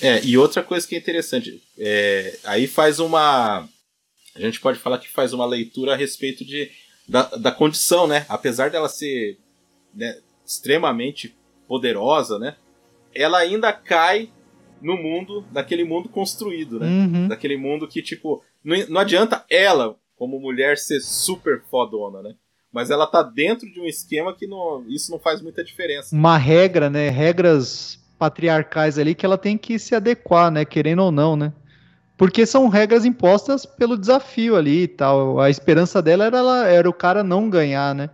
Speaker 2: É, e outra coisa que é interessante, é, aí faz uma. A gente pode falar que faz uma leitura a respeito de, da, da condição, né? Apesar dela ser né, extremamente poderosa, né? Ela ainda cai no mundo, daquele mundo construído, né?
Speaker 3: Uhum.
Speaker 2: Daquele mundo que, tipo, não, não adianta ela, como mulher, ser super fodona, né? Mas ela tá dentro de um esquema que não, isso não faz muita diferença.
Speaker 3: Uma regra, né? Regras patriarcais ali que ela tem que se adequar, né? Querendo ou não, né? Porque são regras impostas pelo desafio ali e tal. A esperança dela era, ela, era o cara não ganhar, né?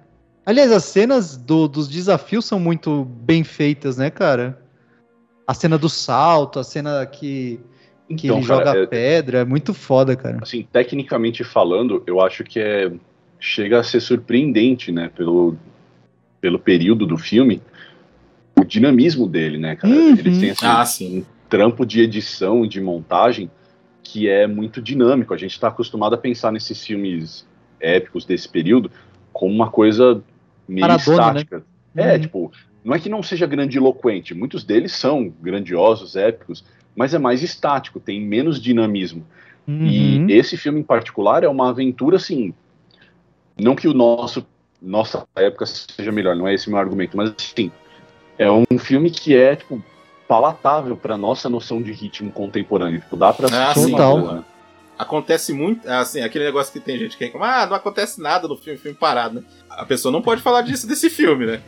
Speaker 3: Aliás, as cenas do, dos desafios são muito bem feitas, né, cara? A cena do salto, a cena que, que então, ele cara, joga é, pedra, é muito foda, cara.
Speaker 4: Assim, tecnicamente falando, eu acho que é chega a ser surpreendente, né, pelo, pelo período do filme, o dinamismo dele, né, cara?
Speaker 3: Uhum.
Speaker 4: Ele tem assim,
Speaker 2: ah, sim.
Speaker 4: um trampo de edição, de montagem, que é muito dinâmico. A gente está acostumado a pensar nesses filmes épicos desse período como uma coisa meio Paradona, né? estática. Né? É, uhum. tipo, não é que não seja grandiloquente, muitos deles são grandiosos, épicos, mas é mais estático, tem menos dinamismo.
Speaker 3: Uhum.
Speaker 4: E esse filme em particular é uma aventura assim não que o nosso nossa época seja melhor, não é esse meu argumento, mas assim, é um filme que é tipo palatável para nossa noção de ritmo contemporâneo. Tipo, dá para
Speaker 2: ah, total. Né? Acontece muito, assim, aquele negócio que tem gente que reclama, ah, não acontece nada no filme, filme parado, né? A pessoa não pode falar disso desse filme, né?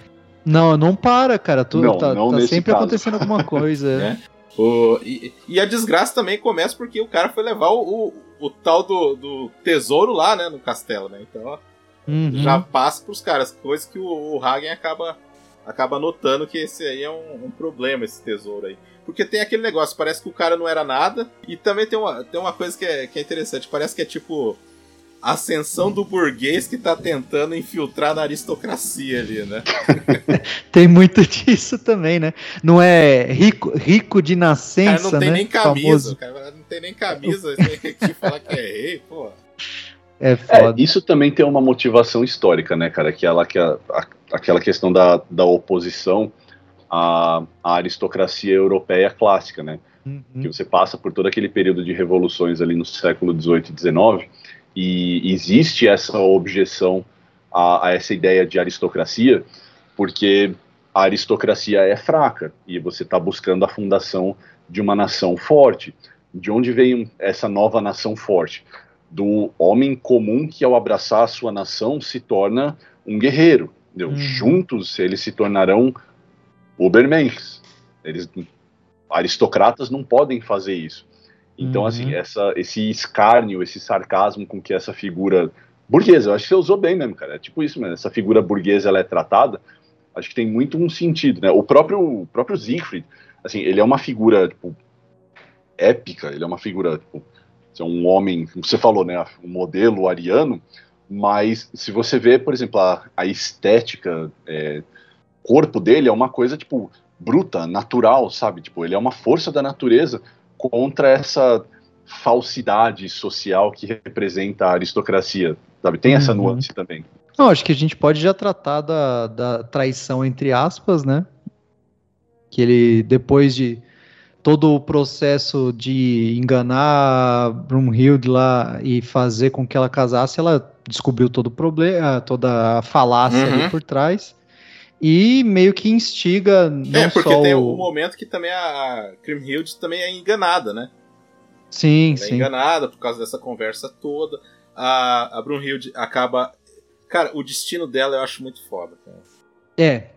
Speaker 3: Não, não para, cara. Tu, não, tá, não tá sempre caso. acontecendo alguma coisa.
Speaker 2: é. O, e, e, a desgraça também começa porque o cara foi levar o, o, o tal do, do, tesouro lá, né, no castelo, né? Então,
Speaker 3: uhum.
Speaker 2: já passa pros caras, coisa que o, o Hagen acaba, acaba notando que esse aí é um, um, problema, esse tesouro aí. Porque tem aquele negócio, parece que o cara não era nada, e também tem uma, tem uma coisa que é, que é interessante, parece que é tipo a ascensão do burguês que tá tentando infiltrar na aristocracia ali, né?
Speaker 3: tem muito disso também, né? Não é rico, rico de nascença,
Speaker 2: cara não tem
Speaker 3: né?
Speaker 2: nem camisa, o cara não tem nem camisa, tem que falar que é rei, pô.
Speaker 3: É, é foda.
Speaker 4: É, isso também tem uma motivação histórica, né, cara? Aquela, que a, a, aquela questão da, da oposição à, à aristocracia europeia clássica, né?
Speaker 3: Uhum.
Speaker 4: Que você passa por todo aquele período de revoluções ali no século XVIII e XIX e existe essa objeção a, a essa ideia de aristocracia, porque a aristocracia é fraca e você está buscando a fundação de uma nação forte. De onde vem essa nova nação forte? Do homem comum que, ao abraçar a sua nação, se torna um guerreiro. Uhum. Juntos, eles se tornarão Ubermensch. Eles, aristocratas não podem fazer isso. Então, uhum. assim, essa, esse escárnio, esse sarcasmo com que essa figura burguesa, eu acho que você usou bem mesmo, cara. É tipo isso mesmo. Essa figura burguesa ela é tratada. Acho que tem muito um sentido, né? O próprio, o próprio Siegfried, assim, ele é uma figura, tipo, épica, ele é uma figura, tipo, é um homem, como você falou, né? Um modelo ariano, mas se você vê, por exemplo, a, a estética, é, corpo dele é uma coisa, tipo, bruta, natural, sabe? Tipo, ele é uma força da natureza contra essa falsidade social que representa a aristocracia, sabe? Tem essa uhum. nuance também.
Speaker 3: Não, acho que a gente pode já tratar da, da traição entre aspas, né? Que ele, depois de todo o processo de enganar Brumhild lá e fazer com que ela casasse, ela descobriu todo o problema, toda a falácia uhum. ali por trás e meio que instiga não
Speaker 2: É, porque tem
Speaker 3: um
Speaker 2: momento que também a Kriemhild também é enganada, né?
Speaker 3: Sim,
Speaker 2: ela
Speaker 3: sim.
Speaker 2: É enganada por causa dessa conversa toda. A, a Brunhild acaba. Cara, o destino dela eu acho muito foda, cara.
Speaker 3: É.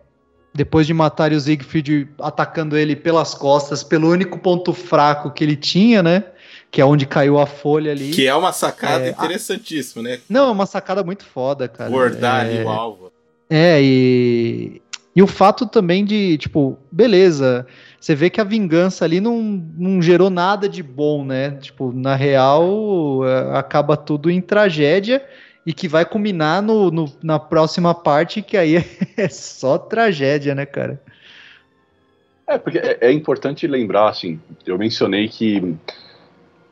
Speaker 3: Depois de matar o Siegfried atacando ele pelas costas, pelo único ponto fraco que ele tinha, né? Que é onde caiu a folha ali.
Speaker 2: Que é uma sacada é, interessantíssima, né?
Speaker 3: Não, é uma sacada muito foda, cara.
Speaker 2: Bordar
Speaker 3: é...
Speaker 2: ali o alvo.
Speaker 3: É, e. E o fato também de, tipo, beleza, você vê que a vingança ali não, não gerou nada de bom, né? Tipo, na real, é, acaba tudo em tragédia e que vai culminar no, no, na próxima parte, que aí é só tragédia, né, cara?
Speaker 4: É, porque é, é importante lembrar, assim, eu mencionei que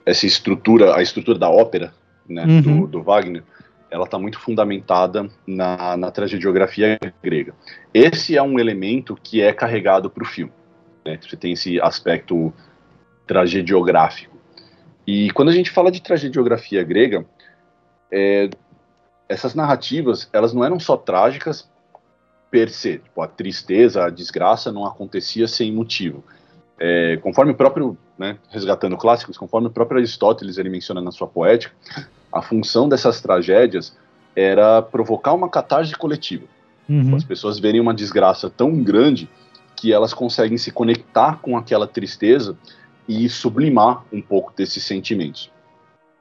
Speaker 4: essa estrutura, a estrutura da ópera, né, uhum. do, do Wagner, ela está muito fundamentada na, na tragediografia grega. Esse é um elemento que é carregado para o filme. Né? Você tem esse aspecto tragediográfico. E quando a gente fala de tragediografia grega, é, essas narrativas elas não eram só trágicas per se. Tipo, a tristeza, a desgraça não acontecia sem motivo. É, conforme o próprio, né, resgatando clássicos, conforme o próprio Aristóteles ele menciona na sua poética, a função dessas tragédias era provocar uma catarse coletiva. Uhum. As pessoas verem uma desgraça tão grande que elas conseguem se conectar com aquela tristeza e sublimar um pouco desses sentimentos.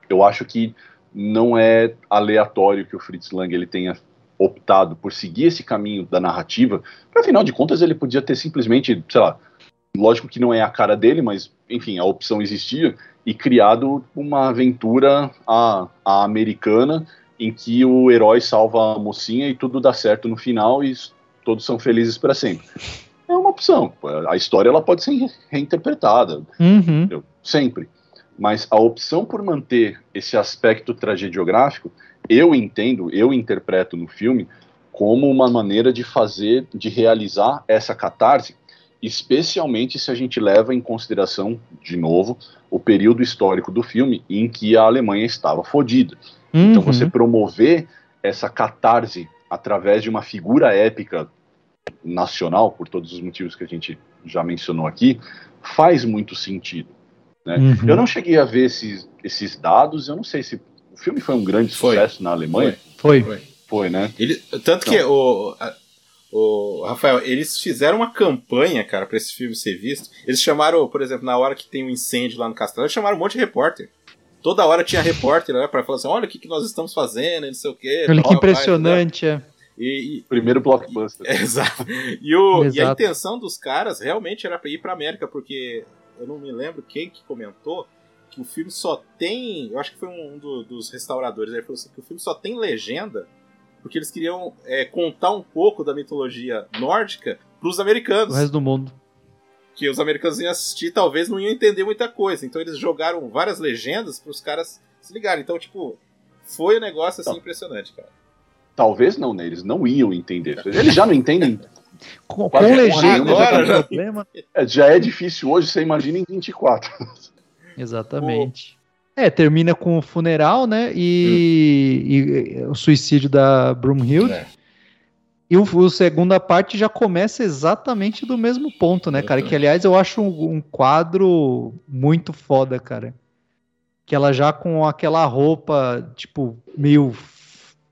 Speaker 4: Eu acho que não é aleatório que o Fritz Lang ele tenha optado por seguir esse caminho da narrativa, porque afinal de contas ele podia ter simplesmente, sei lá, lógico que não é a cara dele, mas enfim, a opção existia, e criado uma aventura a, a americana em que o herói salva a mocinha e tudo dá certo no final e todos são felizes para sempre. É uma opção. A história ela pode ser reinterpretada,
Speaker 3: uhum.
Speaker 4: sempre. Mas a opção por manter esse aspecto tragediográfico, eu entendo, eu interpreto no filme como uma maneira de fazer, de realizar essa catarse especialmente se a gente leva em consideração, de novo, o período histórico do filme em que a Alemanha estava fodida. Uhum. Então, você promover essa catarse através de uma figura épica nacional, por todos os motivos que a gente já mencionou aqui, faz muito sentido. Né? Uhum. Eu não cheguei a ver esses, esses dados, eu não sei se o filme foi um grande foi. sucesso na Alemanha.
Speaker 3: Foi. Foi,
Speaker 4: foi né?
Speaker 2: Ele, tanto então, que o, o Rafael, eles fizeram uma campanha, cara, para esse filme ser visto. Eles chamaram, por exemplo, na hora que tem um incêndio lá no castelo, eles chamaram um monte de repórter. Toda hora tinha repórter né, para falar assim: olha o que, que nós estamos fazendo, não sei o quê.
Speaker 3: Olha que impressionante, é.
Speaker 4: E, e, Primeiro blockbuster.
Speaker 2: Exato. E, o, exato. e a intenção dos caras realmente era para ir para América, porque eu não me lembro quem que comentou que o filme só tem. Eu acho que foi um do, dos restauradores. Ele falou assim: que o filme só tem legenda porque eles queriam é, contar um pouco da mitologia nórdica para os americanos.
Speaker 3: O resto do mundo.
Speaker 2: Que os americanos iam assistir talvez não iam entender muita coisa. Então eles jogaram várias legendas para os caras se ligarem. Então, tipo, foi um negócio assim impressionante, cara.
Speaker 4: Talvez não, né? Eles não iam entender. Eles já não entendem.
Speaker 3: Com, com legenda
Speaker 2: agora,
Speaker 3: já, problema.
Speaker 4: É, já é difícil hoje, você imagina em 24.
Speaker 3: Exatamente. É, termina com o funeral, né? E, hum. e, e o suicídio da Broomhild. É. E o, a segunda parte já começa exatamente do mesmo ponto, né, cara? Que, aliás, eu acho um, um, quadro muito foda, cara. Que ela já com aquela roupa, tipo, meio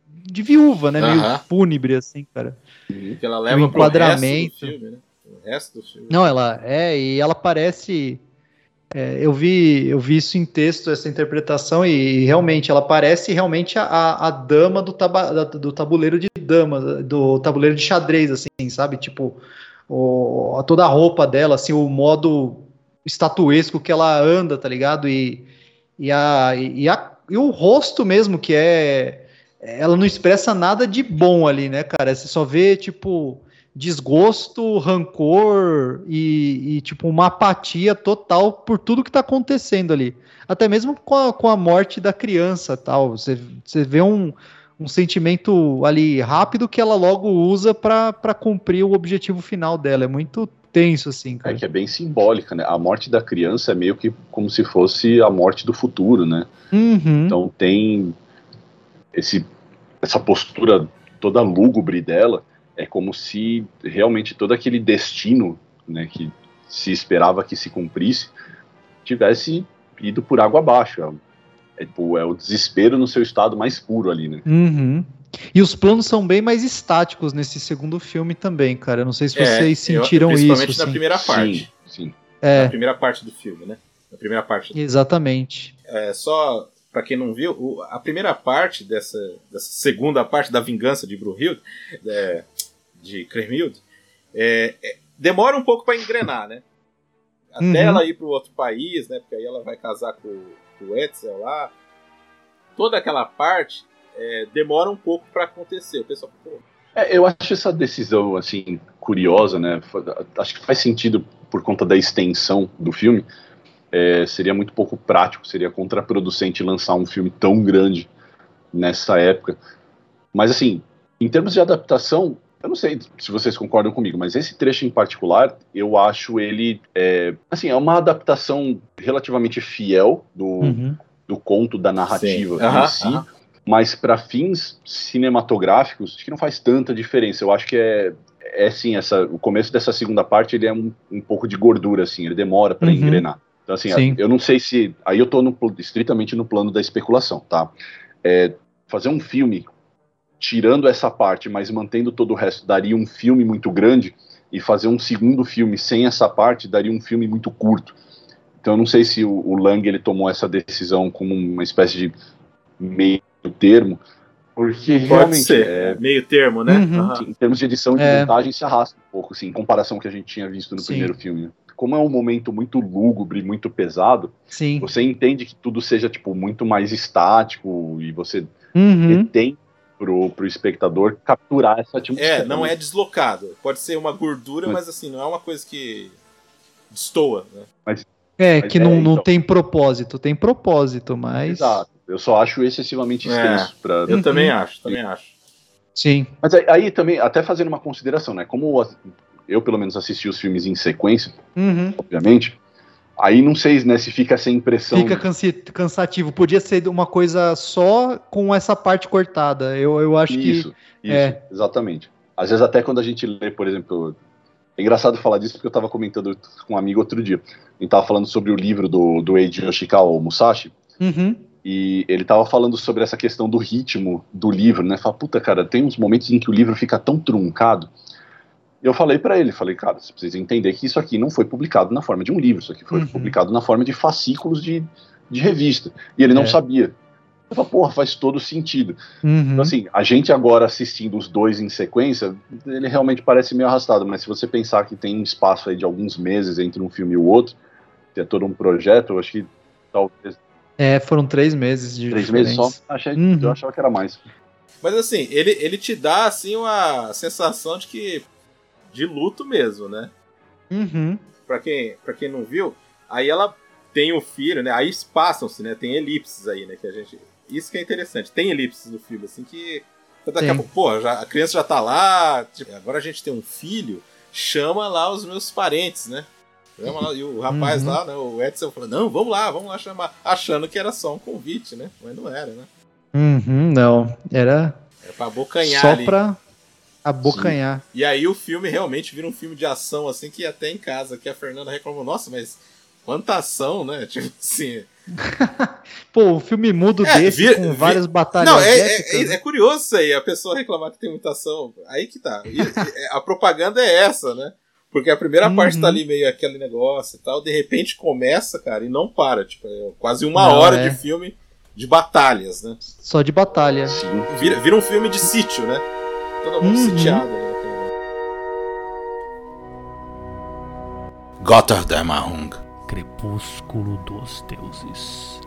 Speaker 3: de viúva, né? Meio fúnebre, assim, cara.
Speaker 2: Que ela leva o
Speaker 3: enquadramento.
Speaker 2: Pro resto do filme, né? O resto do filme.
Speaker 3: Não, ela é, e ela parece É, eu, vi, eu vi isso em texto, essa interpretação, e, e realmente ela parece realmente a, a dama do, taba, do tabuleiro de dama, do tabuleiro de xadrez, assim, sabe? Tipo, o, toda a roupa dela, assim, o modo estatuesco que ela anda, tá ligado? E, e, a, e, a, e o rosto mesmo, que é. Ela não expressa nada de bom ali, né, cara? Você só vê, tipo desgosto, rancor e, e, tipo uma apatia total por tudo que está acontecendo ali. Até mesmo com a, com a morte da criança, tal. Você, você vê um, um sentimento ali rápido que ela logo usa para cumprir o objetivo final dela. É muito tenso, assim, cara.
Speaker 4: É que é bem simbólica, né? A morte da criança é meio que como se fosse a morte do futuro, né?
Speaker 3: Uhum.
Speaker 4: Então tem esse, essa postura toda lúgubre dela é como se realmente todo aquele destino né, que se esperava que se cumprisse tivesse ido por água abaixo. É, é, tipo, é o desespero no seu estado mais puro ali, né?
Speaker 3: Uhum. E os planos são bem mais estáticos nesse segundo filme também, cara. Eu não sei se é, vocês sentiram eu,
Speaker 2: principalmente
Speaker 3: isso.
Speaker 2: Principalmente na assim. primeira parte.
Speaker 4: Sim, sim.
Speaker 3: É.
Speaker 2: Na primeira parte do filme, né? Na primeira parte. Do
Speaker 3: Exatamente.
Speaker 2: É, só para quem não viu, o, a primeira parte dessa, dessa, segunda parte da vingança de Brunhilde, é, de Cremilde, é, é, demora um pouco para engrenar, né? Até uhum. ela ir para outro país, né? Porque aí ela vai casar com, com o Etzel lá. Toda aquela parte é, demora um pouco para acontecer. O pessoal, pô,
Speaker 4: é, eu acho essa decisão assim curiosa, né? Acho que faz sentido por conta da extensão do filme. É, seria muito pouco prático, seria contraproducente lançar um filme tão grande nessa época. Mas assim, em termos de adaptação, eu não sei se vocês concordam comigo, mas esse trecho em particular, eu acho ele. É, assim, é uma adaptação relativamente fiel do, uhum. do conto, da narrativa Sim. em si. Mas para fins cinematográficos, acho que não faz tanta diferença. Eu acho que é, é sim, essa, o começo dessa segunda parte ele é um, um pouco de gordura, assim, ele demora para uhum. engrenar. Então, assim, Sim. eu não sei se. Aí eu tô no, estritamente no plano da especulação, tá? É, fazer um filme tirando essa parte, mas mantendo todo o resto, daria um filme muito grande, e fazer um segundo filme sem essa parte daria um filme muito curto. Então eu não sei se o, o Lang ele tomou essa decisão como uma espécie de meio termo, porque Pode realmente
Speaker 2: ser. é meio termo, né? Uhum.
Speaker 4: Em termos de edição e é. montagem se arrasta um pouco, assim, em comparação com o que a gente tinha visto no Sim. primeiro filme. Né? Como é um momento muito lúgubre, muito pesado,
Speaker 3: Sim.
Speaker 4: você entende que tudo seja tipo muito mais estático e você
Speaker 3: uhum.
Speaker 4: tem pro, pro espectador capturar essa atmosfera.
Speaker 2: É, não é deslocado. Pode ser uma gordura, mas, mas assim, não é uma coisa que destoa, né?
Speaker 4: Mas,
Speaker 3: é, mas que é, não, não então. tem propósito. Tem propósito, mas...
Speaker 4: Exato. Eu só acho excessivamente extenso. É, pra...
Speaker 2: Eu uhum. também acho, também acho.
Speaker 3: Sim.
Speaker 4: Mas aí, aí, também, até fazendo uma consideração, né? Como eu, pelo menos, assisti os filmes em sequência,
Speaker 3: uhum.
Speaker 4: obviamente, Aí não sei né, se fica sem impressão.
Speaker 3: Fica cansativo. Podia ser uma coisa só com essa parte cortada. Eu, eu acho
Speaker 4: isso,
Speaker 3: que.
Speaker 4: Isso, é. exatamente. Às vezes, até quando a gente lê, por exemplo. É engraçado falar disso porque eu estava comentando com um amigo outro dia. A gente estava falando sobre o livro do, do Eiji Yoshikawa Musashi.
Speaker 3: Uhum.
Speaker 4: E ele estava falando sobre essa questão do ritmo do livro, né? Fala, puta, cara, tem uns momentos em que o livro fica tão truncado eu falei para ele, falei, cara, você precisa entender que isso aqui não foi publicado na forma de um livro, isso aqui foi uhum. publicado na forma de fascículos de, de revista. E ele não é. sabia. Eu falei, porra, faz todo sentido.
Speaker 3: Uhum.
Speaker 4: Então, assim, a gente agora assistindo os dois em sequência, ele realmente parece meio arrastado, mas se você pensar que tem um espaço aí de alguns meses entre um filme e o outro, que é todo um projeto, eu acho que talvez.
Speaker 3: É, foram três meses de
Speaker 4: Três diferença. meses só? Achei, uhum. Eu achava que era mais.
Speaker 2: Mas assim, ele, ele te dá assim uma sensação de que de luto mesmo, né?
Speaker 3: Uhum.
Speaker 2: Pra, quem, pra quem não viu, aí ela tem o filho, né? Aí passam-se, né? Tem elipses aí, né? Que a gente. Isso que é interessante. Tem elipses no filme, assim, que. Daqui a pouco, pô, já, a criança já tá lá, tipo, agora a gente tem um filho, chama lá os meus parentes, né? Lá, e o rapaz uhum. lá, né, o Edson falou, não, vamos lá, vamos lá chamar. Achando que era só um convite, né? Mas não era, né?
Speaker 3: Uhum, não, era...
Speaker 2: Era pra abocanhar
Speaker 3: Só
Speaker 2: ali.
Speaker 3: pra abocanhar.
Speaker 2: Sim. E aí o filme realmente vira um filme de ação, assim, que até em casa, que a Fernanda reclamou, nossa, mas quanta ação, né? Tipo assim.
Speaker 3: Pô, o filme mudo é, desse vira, com várias batalhas.
Speaker 2: Não, é, é, é, curioso isso aí, a pessoa reclamar que tem muita ação. Aí que tá. E, a propaganda é essa, né? Porque a primeira uhum. parte tá ali meio aquele negócio e tal, de repente começa, cara, e não para. Tipo, é quase uma não, hora é. de filme de batalhas, né?
Speaker 3: Só de batalha.
Speaker 2: Vira, vira um filme de sítio, né? Todo mundo uhum. sitiado ali
Speaker 5: Gotterdammerung.
Speaker 6: Crepúsculo dos deuses.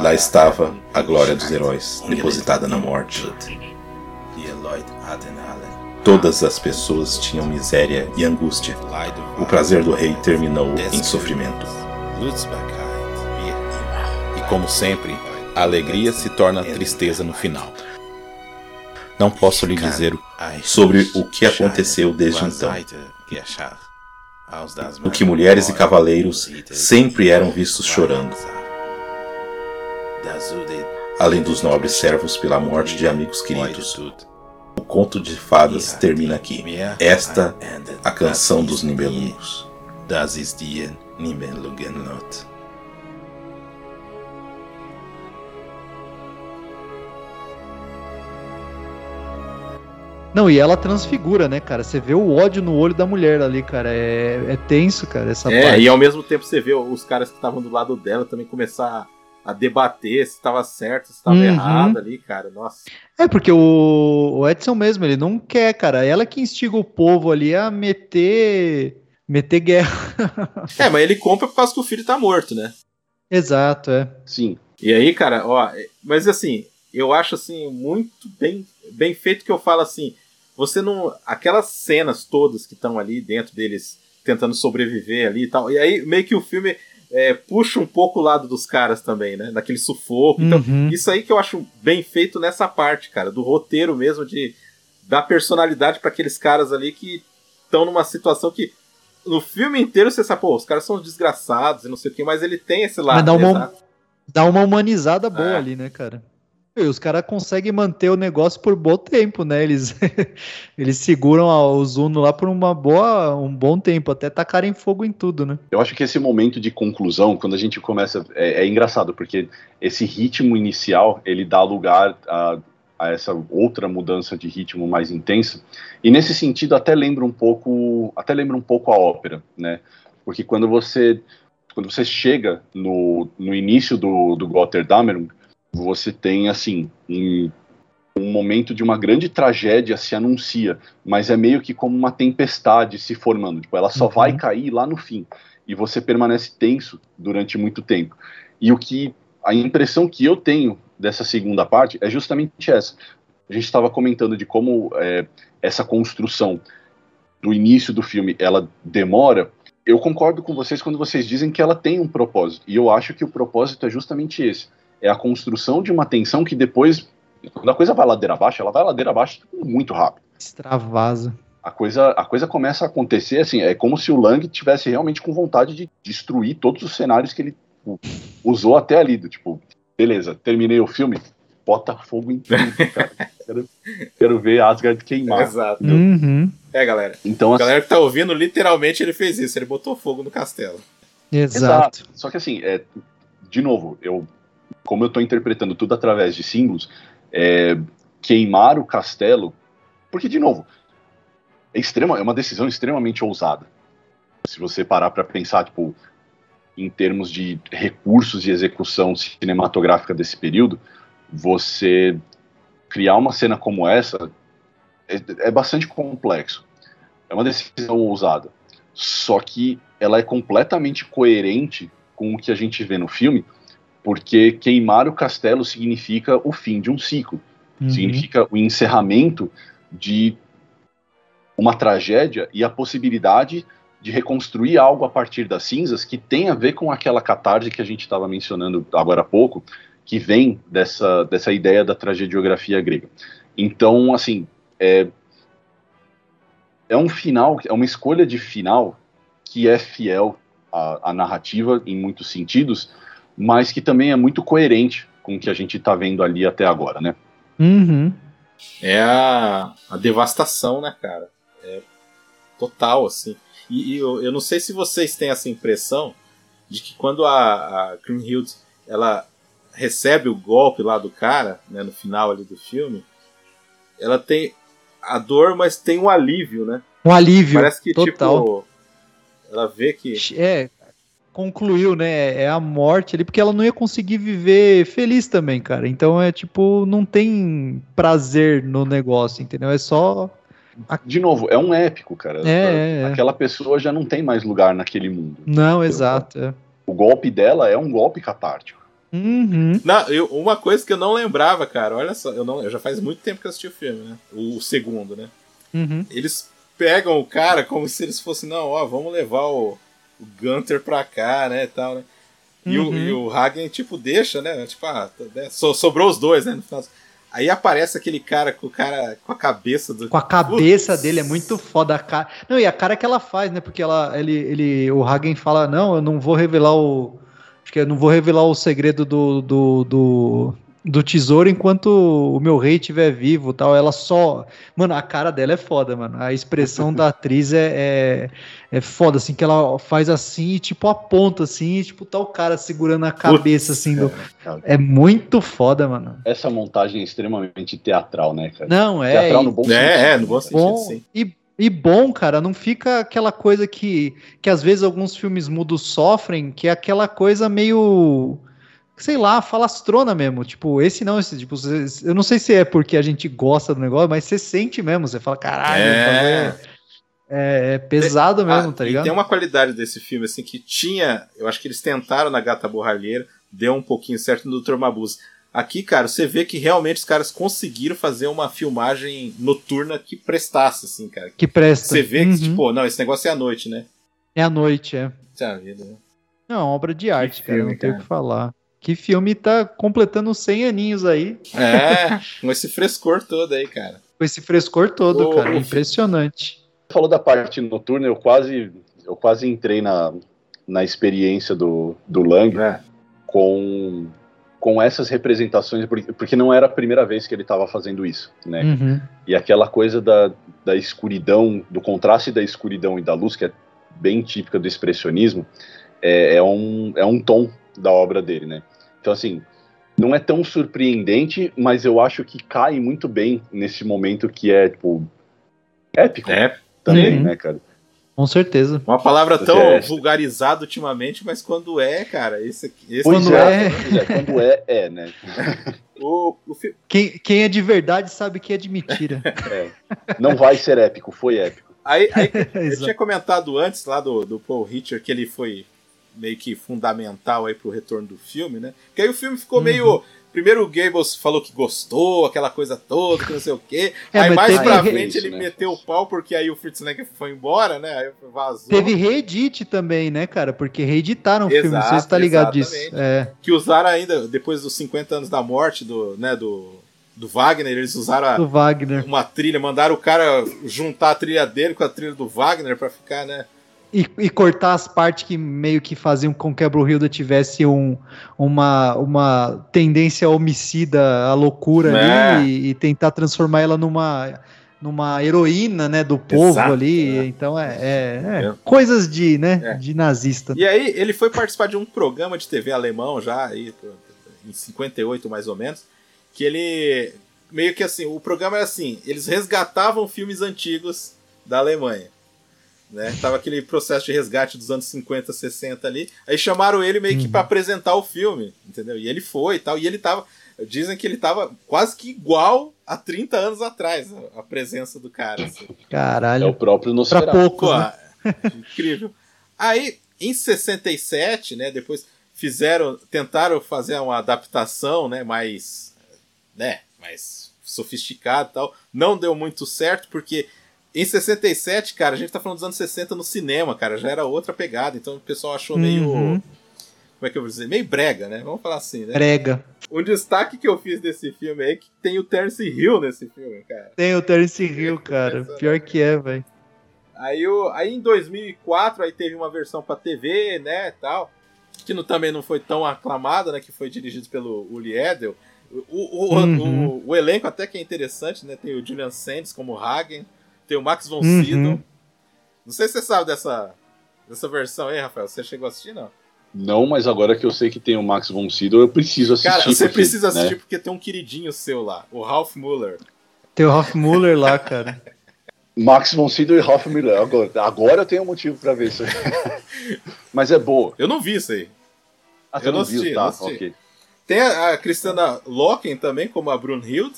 Speaker 5: Lá estava a glória dos heróis, depositada na morte. Todas as pessoas tinham miséria e angústia. O prazer do rei terminou em sofrimento. E como sempre, a alegria se torna tristeza no final. Não posso lhe dizer sobre o que aconteceu desde então. O que mulheres e cavaleiros sempre eram vistos chorando. Além dos nobres servos pela morte de amigos queridos. O conto de fadas termina aqui. Esta a canção dos Nibelungos. Das ist die Nibelungenlot.
Speaker 3: Não, e ela transfigura, né, cara? Você vê o ódio no olho da mulher ali, cara. É, é tenso, cara, essa
Speaker 2: é,
Speaker 3: parte.
Speaker 2: e ao mesmo tempo você vê os caras que estavam do lado dela também começar a debater se estava certo, se estava uhum. errado ali, cara. Nossa.
Speaker 3: É, porque o, o Edson mesmo, ele não quer, cara. Ela que instiga o povo ali a meter. meter guerra.
Speaker 2: é, mas ele compra por causa que o filho tá morto, né?
Speaker 3: Exato, é.
Speaker 2: Sim. E aí, cara, ó, mas assim, eu acho assim, muito bem, bem feito que eu falo assim você não. Aquelas cenas todas que estão ali dentro deles tentando sobreviver ali e tal. E aí meio que o filme é, puxa um pouco o lado dos caras também, né? Daquele sufoco. Então, uhum. isso aí que eu acho bem feito nessa parte, cara, do roteiro mesmo, de dar personalidade para aqueles caras ali que estão numa situação que. No filme inteiro você sabe, pô, os caras são desgraçados e não sei o que, mas ele tem esse lado. Mas
Speaker 3: dá uma, dá uma humanizada boa é. ali, né, cara? Os caras conseguem manter o negócio por bom tempo, né? Eles, eles seguram o Zuno lá por uma boa, um bom tempo, até tacarem fogo em tudo, né?
Speaker 4: Eu acho que esse momento de conclusão, quando a gente começa, é, é engraçado, porque esse ritmo inicial, ele dá lugar a, a, essa outra mudança de ritmo mais intensa, e nesse sentido até lembra um pouco, até lembra um pouco a ópera, né? Porque quando você, quando você chega no, no início do, do Gotterdammerung, você tem assim um, um momento de uma grande tragédia se anuncia, mas é meio que como uma tempestade se formando. Tipo, ela só uhum. vai cair lá no fim e você permanece tenso durante muito tempo. E o que a impressão que eu tenho dessa segunda parte é justamente essa. A gente estava comentando de como é, essa construção do início do filme ela demora. Eu concordo com vocês quando vocês dizem que ela tem um propósito. E eu acho que o propósito é justamente esse é a construção de uma tensão que depois, quando a coisa vai ladeira abaixo, ela vai ladeira abaixo muito rápido.
Speaker 3: Extravasa.
Speaker 4: A coisa, a coisa começa a acontecer assim, é como se o Lang tivesse realmente com vontade de destruir todos os cenários que ele usou até ali, do tipo, beleza, terminei o filme, bota fogo em tudo, cara. quero, quero ver Asgard queimar.
Speaker 2: Exato.
Speaker 3: Uhum.
Speaker 2: É, galera. Então, a assim, galera que tá ouvindo, literalmente ele fez isso, ele botou fogo no castelo.
Speaker 3: Exato. Exato.
Speaker 4: Só que assim, é, de novo, eu como eu estou interpretando tudo através de símbolos, é, queimar o castelo, porque, de novo, é, extrema, é uma decisão extremamente ousada. Se você parar para pensar, tipo, em termos de recursos de execução cinematográfica desse período, você criar uma cena como essa é, é bastante complexo. É uma decisão ousada. Só que ela é completamente coerente com o que a gente vê no filme, porque queimar o castelo significa o fim de um ciclo, uhum. significa o encerramento de uma tragédia e a possibilidade de reconstruir algo a partir das cinzas que tem a ver com aquela catarse que a gente estava mencionando agora há pouco, que vem dessa, dessa ideia da tragediografia grega. Então, assim, é, é um final, é uma escolha de final que é fiel à, à narrativa em muitos sentidos, mas que também é muito coerente com o que a gente está vendo ali até agora, né?
Speaker 3: Uhum.
Speaker 2: É a, a devastação, né, cara? É total, assim. E, e eu, eu, não sei se vocês têm essa impressão de que quando a, a Kriemhild, ela recebe o golpe lá do cara, né, no final ali do filme, ela tem a dor, mas tem um alívio, né?
Speaker 3: Um alívio.
Speaker 2: Parece que,
Speaker 3: total.
Speaker 2: tipo, ela vê que.
Speaker 3: É, concluiu, né? É a morte ali, porque ela não ia conseguir viver feliz também, cara. Então é tipo, não tem prazer no negócio, entendeu? É só.
Speaker 4: De novo, é um épico, cara.
Speaker 3: É, é,
Speaker 4: Aquela pessoa já não tem mais lugar naquele mundo.
Speaker 3: Não, exato. É.
Speaker 4: O golpe dela é um golpe catártico.
Speaker 3: Uhum.
Speaker 2: Não, eu, uma coisa que eu não lembrava, cara, olha só, eu, não, eu já faz muito tempo que eu assisti o filme, né? O, o segundo, né?
Speaker 3: Uhum.
Speaker 2: Eles pegam o cara como se eles fossem, não, ó, vamos levar o, o Gunter pra cá, né, e tal, né? E,
Speaker 3: Uhum.
Speaker 2: o, e o Hagen, tipo, deixa, né? Tipo, ah, né, so- sobrou os dois, né? No final. Aí aparece aquele cara com o cara com a cabeça do.
Speaker 3: Com a cabeça
Speaker 2: Putz.
Speaker 3: dele é muito foda a cara. Não, e a cara que ela faz, né? Porque ela, ele, ele, o Hagen fala: Não, eu não vou revelar o. Acho que eu não vou revelar o segredo do, do, do, do tesouro enquanto o meu rei estiver vivo tal. Ela só. Mano, a cara dela é foda, mano. A expressão da atriz é, é, é foda, assim, que ela faz assim e tipo aponta assim, e, tipo, tá o cara segurando a cabeça assim. Do...
Speaker 4: cara.
Speaker 3: É muito foda, mano.
Speaker 4: Essa montagem é extremamente teatral, né, cara?
Speaker 3: Não, é.
Speaker 4: teatral
Speaker 3: e-
Speaker 4: no bom
Speaker 2: É,
Speaker 4: sentido.
Speaker 2: é, no bom sentido.
Speaker 3: bom
Speaker 2: sim.
Speaker 3: e, e bom, cara, não fica aquela coisa que, que às vezes alguns filmes mudos sofrem, que é aquela coisa meio, sei lá, falastrona mesmo. Tipo, esse não, esse tipo, eu não sei se é porque a gente gosta do negócio, mas você sente mesmo, você fala, caralho,
Speaker 2: É.
Speaker 3: é, é, é pesado mesmo,
Speaker 2: Ah,
Speaker 3: tá
Speaker 2: e
Speaker 3: ligado?
Speaker 2: tem uma qualidade desse filme, assim, que tinha. Eu acho que eles tentaram na Gata Borralheira, deu um pouquinho certo no Dr. Mabuse. Aqui, cara, você vê que realmente os caras conseguiram fazer uma filmagem noturna que prestasse, assim, cara.
Speaker 3: Que presta.
Speaker 2: Você vê que,
Speaker 3: Uhum.
Speaker 2: tipo, não, esse negócio é à noite, né?
Speaker 3: É a noite, é.
Speaker 2: Puta vida, né?
Speaker 3: Não, é uma obra de arte, cara,
Speaker 2: filme,
Speaker 3: não tem o que falar. Que filme tá completando 100 aninhos aí,
Speaker 2: É, com esse frescor todo aí, cara.
Speaker 3: com esse frescor todo,
Speaker 2: Ô,
Speaker 3: cara, impressionante.
Speaker 4: falou da parte noturna, eu quase, eu quase entrei na, na experiência do, do Lang
Speaker 2: É.
Speaker 4: com, com essas representações, porque, porque não era a primeira vez que ele estava fazendo isso, né?
Speaker 3: Uhum.
Speaker 4: E aquela coisa da, da escuridão, do contraste da escuridão e da luz, que é bem típica do expressionismo, é, é, um, é um tom da obra dele, né? Então, assim, não é tão surpreendente, mas eu acho que cai muito bem nesse momento que é, tipo, épico
Speaker 2: É,
Speaker 4: também,
Speaker 3: Uhum.
Speaker 4: né, cara?
Speaker 3: Com certeza.
Speaker 2: uma palavra tão
Speaker 4: É.
Speaker 2: vulgarizada ultimamente, mas quando é, cara, esse aqui. Esse
Speaker 3: Quando
Speaker 4: é,
Speaker 3: é-
Speaker 4: é, quando é, é, né?
Speaker 2: o, o fi-
Speaker 3: Quem, quem é de verdade sabe que é de mentira.
Speaker 4: Não vai ser épico, foi épico.
Speaker 2: Aí, aí eu tinha comentado antes lá do, do Paul Hitcher que ele foi meio que fundamental aí pro retorno do filme, né? Porque aí o filme ficou
Speaker 3: Uhum.
Speaker 2: meio. Primeiro o Gables falou que gostou, aquela coisa toda, que não sei o quê.
Speaker 3: É,
Speaker 2: aí mais pra frente ele
Speaker 4: né?
Speaker 2: meteu o pau porque aí o Fritz Lang foi embora, né? Aí vazou.
Speaker 3: Teve reedit também, né, cara? Porque reeditaram o filme, não sei se tá ligado disso. É.
Speaker 2: Que usaram ainda, depois dos 50 anos da morte do, né, do, do Wagner, eles usaram a-
Speaker 3: Wagner.
Speaker 2: uma trilha, mandaram o cara juntar a trilha dele com a trilha do Wagner pra ficar, né?
Speaker 3: E, e cortar as partes que meio que faziam com que a Brunhilda tivesse um, uma, uma tendência homicida à loucura
Speaker 2: É.
Speaker 3: ali e, e tentar transformar ela numa, numa heroína, né, do povo
Speaker 2: Exato,
Speaker 3: ali.
Speaker 2: é.
Speaker 3: Então é, é- é
Speaker 2: É.
Speaker 3: coisas de, né,
Speaker 2: É.
Speaker 3: de nazista.
Speaker 2: E aí ele foi participar de um programa de TV alemão já, aí, em 58 mais ou menos, que ele meio que assim, o programa era assim, eles resgatavam filmes antigos da Alemanha. Né? Tava aquele processo de resgate dos anos 50, 60 ali. Aí chamaram ele meio que
Speaker 3: Uhum.
Speaker 2: pra apresentar o filme, entendeu? E ele foi e tal. E ele tava. Dizem que ele tava quase que igual a 30 anos atrás, a- a presença do cara. assim.
Speaker 4: É o
Speaker 3: Caralho.
Speaker 4: próprio
Speaker 3: Pra
Speaker 4: Nosferatu.
Speaker 3: poucos,
Speaker 2: Pô,
Speaker 3: né?
Speaker 2: incrível. Aí, em 67, né, depois fizeram, tentaram fazer uma adaptação, né, mais, né, mais sofisticada e tal. Não deu muito certo porque em 67, cara, a gente tá falando dos anos 60 no cinema, cara, já era outra pegada, então o pessoal achou meio
Speaker 3: Uhum.
Speaker 2: como é que eu vou dizer? Meio brega, né? Vamos falar assim, né?
Speaker 3: Brega.
Speaker 2: Um destaque que eu fiz desse filme aí é que tem o Terence Hill nesse filme, cara.
Speaker 3: Tem o Terence Hill, cara. Pior que é, velho.
Speaker 2: Aí, o, aí em 2004 aí teve uma versão pra TV, né, tal, que não, também não foi tão aclamada, né, que foi dirigido pelo Uli Edel. O, o, o-
Speaker 3: Uhum.
Speaker 2: o- o elenco até que é interessante, né, tem o Julian Sands como Hagen, tem o Max von
Speaker 3: Uhum.
Speaker 2: Sydow. Não sei se você sabe dessa, dessa versão aí, Rafael, você chegou a assistir, não?
Speaker 4: Não, mas agora que eu sei que tem o Max von Sydow, eu preciso assistir.
Speaker 2: Cara, você
Speaker 4: porque,
Speaker 2: precisa assistir
Speaker 4: né?
Speaker 2: porque tem um queridinho seu lá, o Ralph Muller.
Speaker 3: Tem o Ralph Muller lá, cara.
Speaker 4: Max von Sydow e Ralph Miller. Agora, agora eu tenho um motivo pra ver isso aí. Mas é boa.
Speaker 2: Eu não vi isso aí.
Speaker 4: Ah,
Speaker 2: Eu
Speaker 4: não,
Speaker 2: não
Speaker 4: viu,
Speaker 2: assisti,
Speaker 4: tá?
Speaker 2: não assisti.
Speaker 4: Ok.
Speaker 2: Tem a, a Christiana Loken também, como a Brunhilde.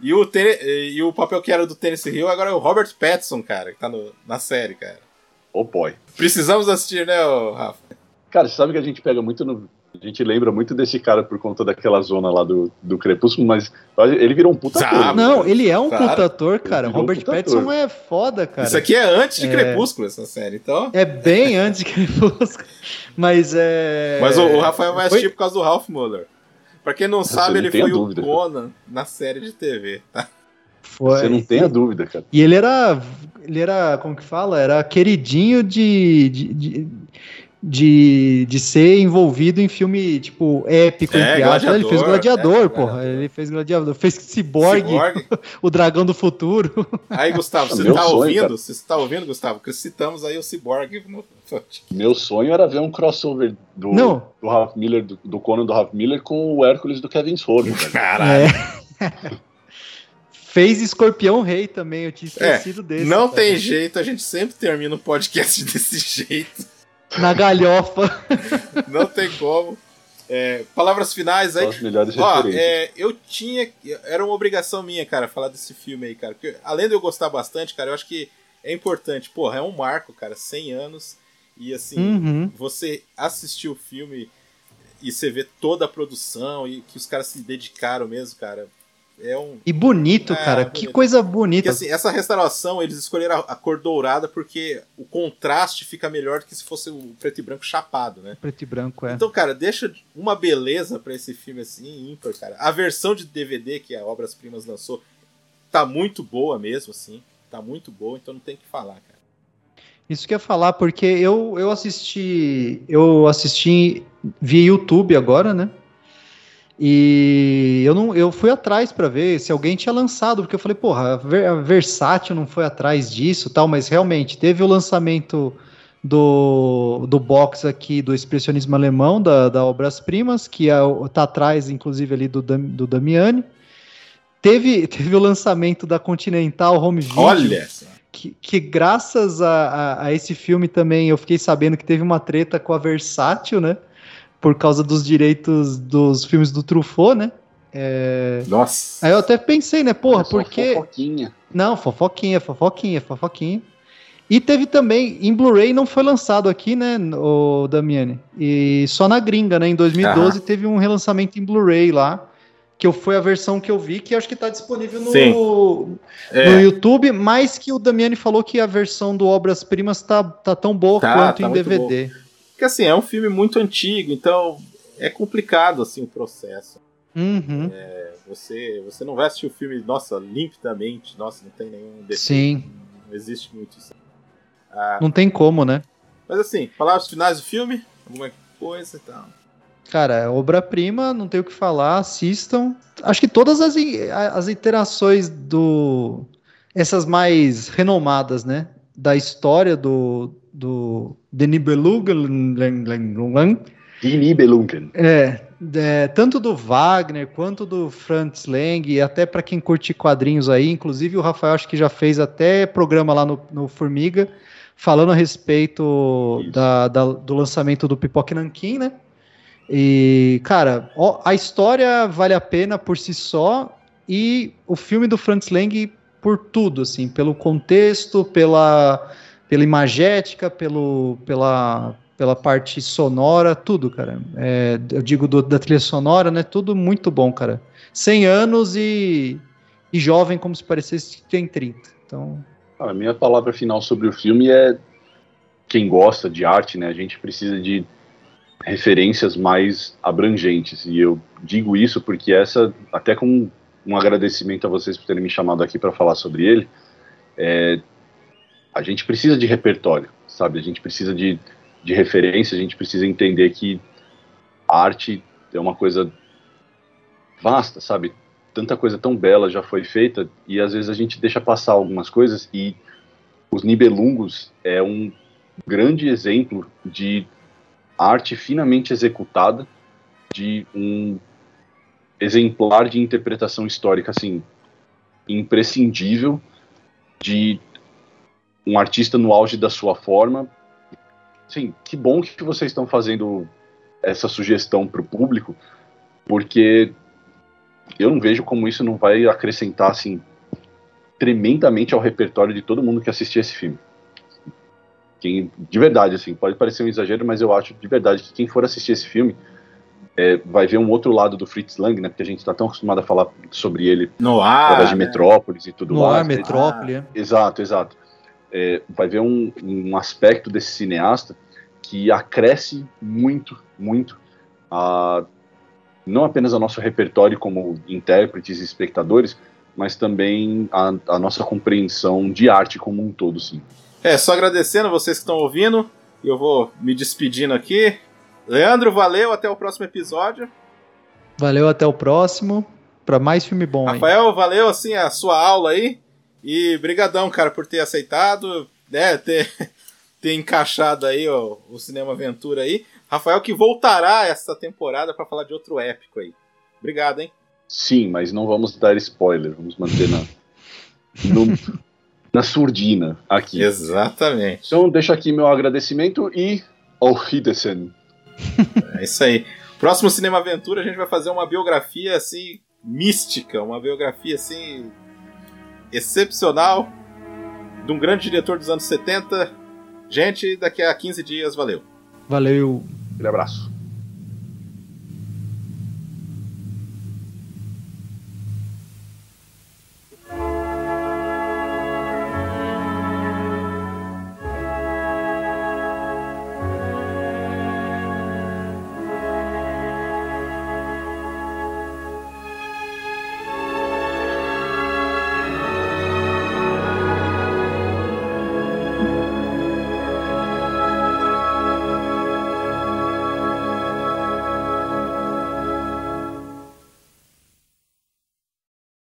Speaker 2: E o, Ten- e o papel que era do Tennessee Hill agora é o Robert Pattinson, cara, que tá no- na série, cara.
Speaker 4: Oh boy.
Speaker 2: Precisamos assistir, né, ô, Rafa?
Speaker 4: Cara, você sabe que a gente pega muito no. A gente lembra muito desse cara por conta daquela zona lá do, do Crepúsculo, mas ele virou um puta
Speaker 2: Sabe.
Speaker 4: ator.
Speaker 3: Não, ele é um
Speaker 2: Claro.
Speaker 3: puta ator, cara.
Speaker 4: Um
Speaker 3: Robert
Speaker 4: puta
Speaker 3: Pattinson é foda, cara.
Speaker 2: Isso aqui é antes de
Speaker 3: É.
Speaker 2: Crepúsculo, essa série, então.
Speaker 3: É bem antes de Crepúsculo. Mas é.
Speaker 2: Mas o, o Rafael vai assistir
Speaker 3: Foi-
Speaker 2: por causa do Ralph Muller. Pra quem não sabe,
Speaker 4: não
Speaker 2: ele foi
Speaker 4: dúvida.
Speaker 2: o Conan na série de TV. tá?
Speaker 3: Foi.
Speaker 4: Você não tem a dúvida, cara.
Speaker 3: E ele era. Ele era. Como que fala? Era queridinho de. de, de, de, de ser envolvido em filme, tipo, épico,
Speaker 2: É,
Speaker 3: entre aspas. Ele fez
Speaker 2: Gladiador,
Speaker 3: Gladiador,
Speaker 2: é,
Speaker 3: porra.
Speaker 2: Gladiador.
Speaker 3: Ele fez Gladiador. Fez Cyborg,
Speaker 2: Cyborg.
Speaker 3: o dragão do futuro.
Speaker 2: Aí, Gustavo, você
Speaker 4: Meu
Speaker 2: tá
Speaker 4: sonho,
Speaker 2: ouvindo?
Speaker 4: cara.
Speaker 2: Você tá ouvindo, Gustavo? Que citamos aí o Cyborg no.
Speaker 4: Meu sonho era ver um crossover do,
Speaker 3: Não.
Speaker 4: do Ralph Miller, do, do Conan do Ralph Miller com o Hércules do Kevin Sorbo, cara.
Speaker 2: Caralho.
Speaker 3: É. Fez Escorpião Rei também, eu tinha
Speaker 2: É,
Speaker 3: esquecido desse.
Speaker 2: não
Speaker 3: cara.
Speaker 2: tem jeito, a gente sempre termina o podcast desse jeito.
Speaker 3: Na galhofa.
Speaker 2: Não tem como. É, palavras finais aí.
Speaker 4: São as melhores
Speaker 2: Ó, é, eu tinha. Era uma obrigação minha, cara, falar desse filme aí, cara. Porque além de eu gostar bastante, cara, eu acho que é importante. Porra, é um marco, cara, 100 anos. E assim,
Speaker 3: Uhum.
Speaker 2: você assistir o filme e você vê toda a produção e que os caras se dedicaram mesmo, cara. É um.
Speaker 3: E bonito,
Speaker 2: É,
Speaker 3: cara.
Speaker 2: bonito.
Speaker 3: Que coisa bonita.
Speaker 2: assim, essa restauração, eles escolheram a, a cor dourada porque o contraste fica melhor do que se fosse o preto e branco chapado, né?
Speaker 3: Preto e branco, é.
Speaker 2: Então, cara, deixa uma beleza pra esse filme assim, ímpar, cara. A versão de DVD que a Obras Primas lançou tá muito boa mesmo, assim. Tá muito boa, então não tem o que falar, cara.
Speaker 3: Isso que eu ia falar, porque eu, eu assisti. Eu assisti via YouTube agora, né? E eu não eu fui atrás pra ver se alguém tinha lançado, porque eu falei, porra, a, Ver- a Versátil não foi atrás disso tal, mas realmente teve o lançamento do, do box aqui do expressionismo alemão, da, da Obras Primas, que é, o- tá atrás, inclusive, ali do, do Damiani. Teve, teve o lançamento da Continental Home Video
Speaker 2: Olha!
Speaker 3: que, que graças a, a, a esse filme também eu fiquei sabendo que teve uma treta com a Versátil, né? Por causa dos direitos dos filmes do Truffaut, né? É,
Speaker 2: Nossa!
Speaker 3: Aí eu até pensei, né? Porra,
Speaker 4: É
Speaker 3: porque.
Speaker 4: fofoquinha.
Speaker 3: Não, fofoquinha, fofoquinha, fofoquinha. E teve também, em Blu-ray não foi lançado aqui, né, o Damiani? E só na gringa, né? Em 2012 teve um relançamento em Blu-ray lá, que eu, foi a versão que eu vi, que acho que tá disponível no,
Speaker 2: Sim.
Speaker 3: no
Speaker 2: É,
Speaker 3: YouTube, mas que o Damiani falou que a versão do Obras Primas tá, tá tão boa
Speaker 2: Tá,
Speaker 3: quanto
Speaker 2: tá
Speaker 3: em DVD.
Speaker 2: Porque assim, é um filme muito antigo, então é complicado assim o processo.
Speaker 3: Uhum.
Speaker 2: Você, você não vai assistir o filme, nossa, limpidamente, nossa, não tem nenhum defeito.
Speaker 3: Sim,
Speaker 2: Não existe muito isso. Ah,
Speaker 3: não tem como, né?
Speaker 2: mas assim, palavras finais do filme? Alguma coisa e tal.
Speaker 3: Cara, é obra-prima, não tem o que falar, assistam. Acho que todas as, as iterações do. Essas mais renomadas, né? Da história do. Do Denis Beluga.
Speaker 4: Die Nibelungen.
Speaker 3: É, é, tanto do Wagner quanto do Franz Lang, e até para quem curte quadrinhos aí, inclusive o Rafael acho que já fez até programa lá no, no Formiga, falando a respeito da, da- do lançamento do Pipoque Nankin, né? E, cara, ó, a história vale a pena por si só, e o filme do Franz Lang por tudo, assim, pelo contexto, pela, pela imagética, pelo, pela, pela parte sonora, tudo, cara. É, eu digo do- da trilha sonora, né? Tudo muito bom, cara. 100 anos e, e jovem como se parecesse que tem 30. Então,
Speaker 4: A minha palavra final sobre o filme é quem gosta de arte, né? A gente precisa de referências mais abrangentes. E eu digo isso porque essa, até com um agradecimento a vocês por terem me chamado aqui para falar sobre ele, é, a gente precisa de repertório, sabe? A gente precisa de, de referência, a gente precisa entender que a arte é uma coisa vasta, sabe? Tanta coisa tão bela já foi feita e às vezes a gente deixa passar algumas coisas e os Nibelungos é um grande exemplo de arte finamente executada, de um exemplar de interpretação histórica assim imprescindível, de um artista no auge da sua forma. Sim, que bom que vocês estão fazendo essa sugestão para o público, porque eu não vejo como isso não vai acrescentar assim tremendamente ao repertório de todo mundo que assistir esse filme. Quem, de verdade, assim, pode parecer um exagero, mas eu acho de verdade que quem for assistir esse filme é, vai ver um outro lado do Fritz Lang, né? Porque a gente está tão acostumado a falar sobre ele
Speaker 2: no ar,
Speaker 4: através de né? Metrópolis e tudo
Speaker 3: no
Speaker 4: mais.
Speaker 3: Ar, Metrópole. Ah,
Speaker 4: exato, exato. É, vai ver um, um aspecto desse cineasta que acresce muito, muito a não apenas a nosso repertório como intérpretes e espectadores, mas também a, a nossa compreensão de arte como um todo, sim.
Speaker 2: É, só agradecendo vocês que estão ouvindo, eu vou me despedindo aqui. Leandro, valeu, até o próximo episódio.
Speaker 3: Valeu, até o próximo, para mais filme bom
Speaker 2: Rafael, aí. valeu, assim, a sua aula aí, e brigadão, cara, por ter aceitado, né, ter, ter encaixado aí ó, o Cinema Aventura aí. Rafael que voltará essa temporada para falar de outro épico aí. Obrigado, hein?
Speaker 4: Sim, mas não vamos dar spoiler, vamos manter na, no, na surdina aqui.
Speaker 2: Exatamente.
Speaker 4: Então deixa aqui meu agradecimento e auf Wiedersehen.
Speaker 2: É isso aí. Próximo Cinema Aventura a gente vai fazer uma biografia assim mística, uma biografia assim excepcional de um grande diretor dos anos 70. Gente, daqui a 15 dias, valeu.
Speaker 3: Valeu.
Speaker 4: Aquele abraço.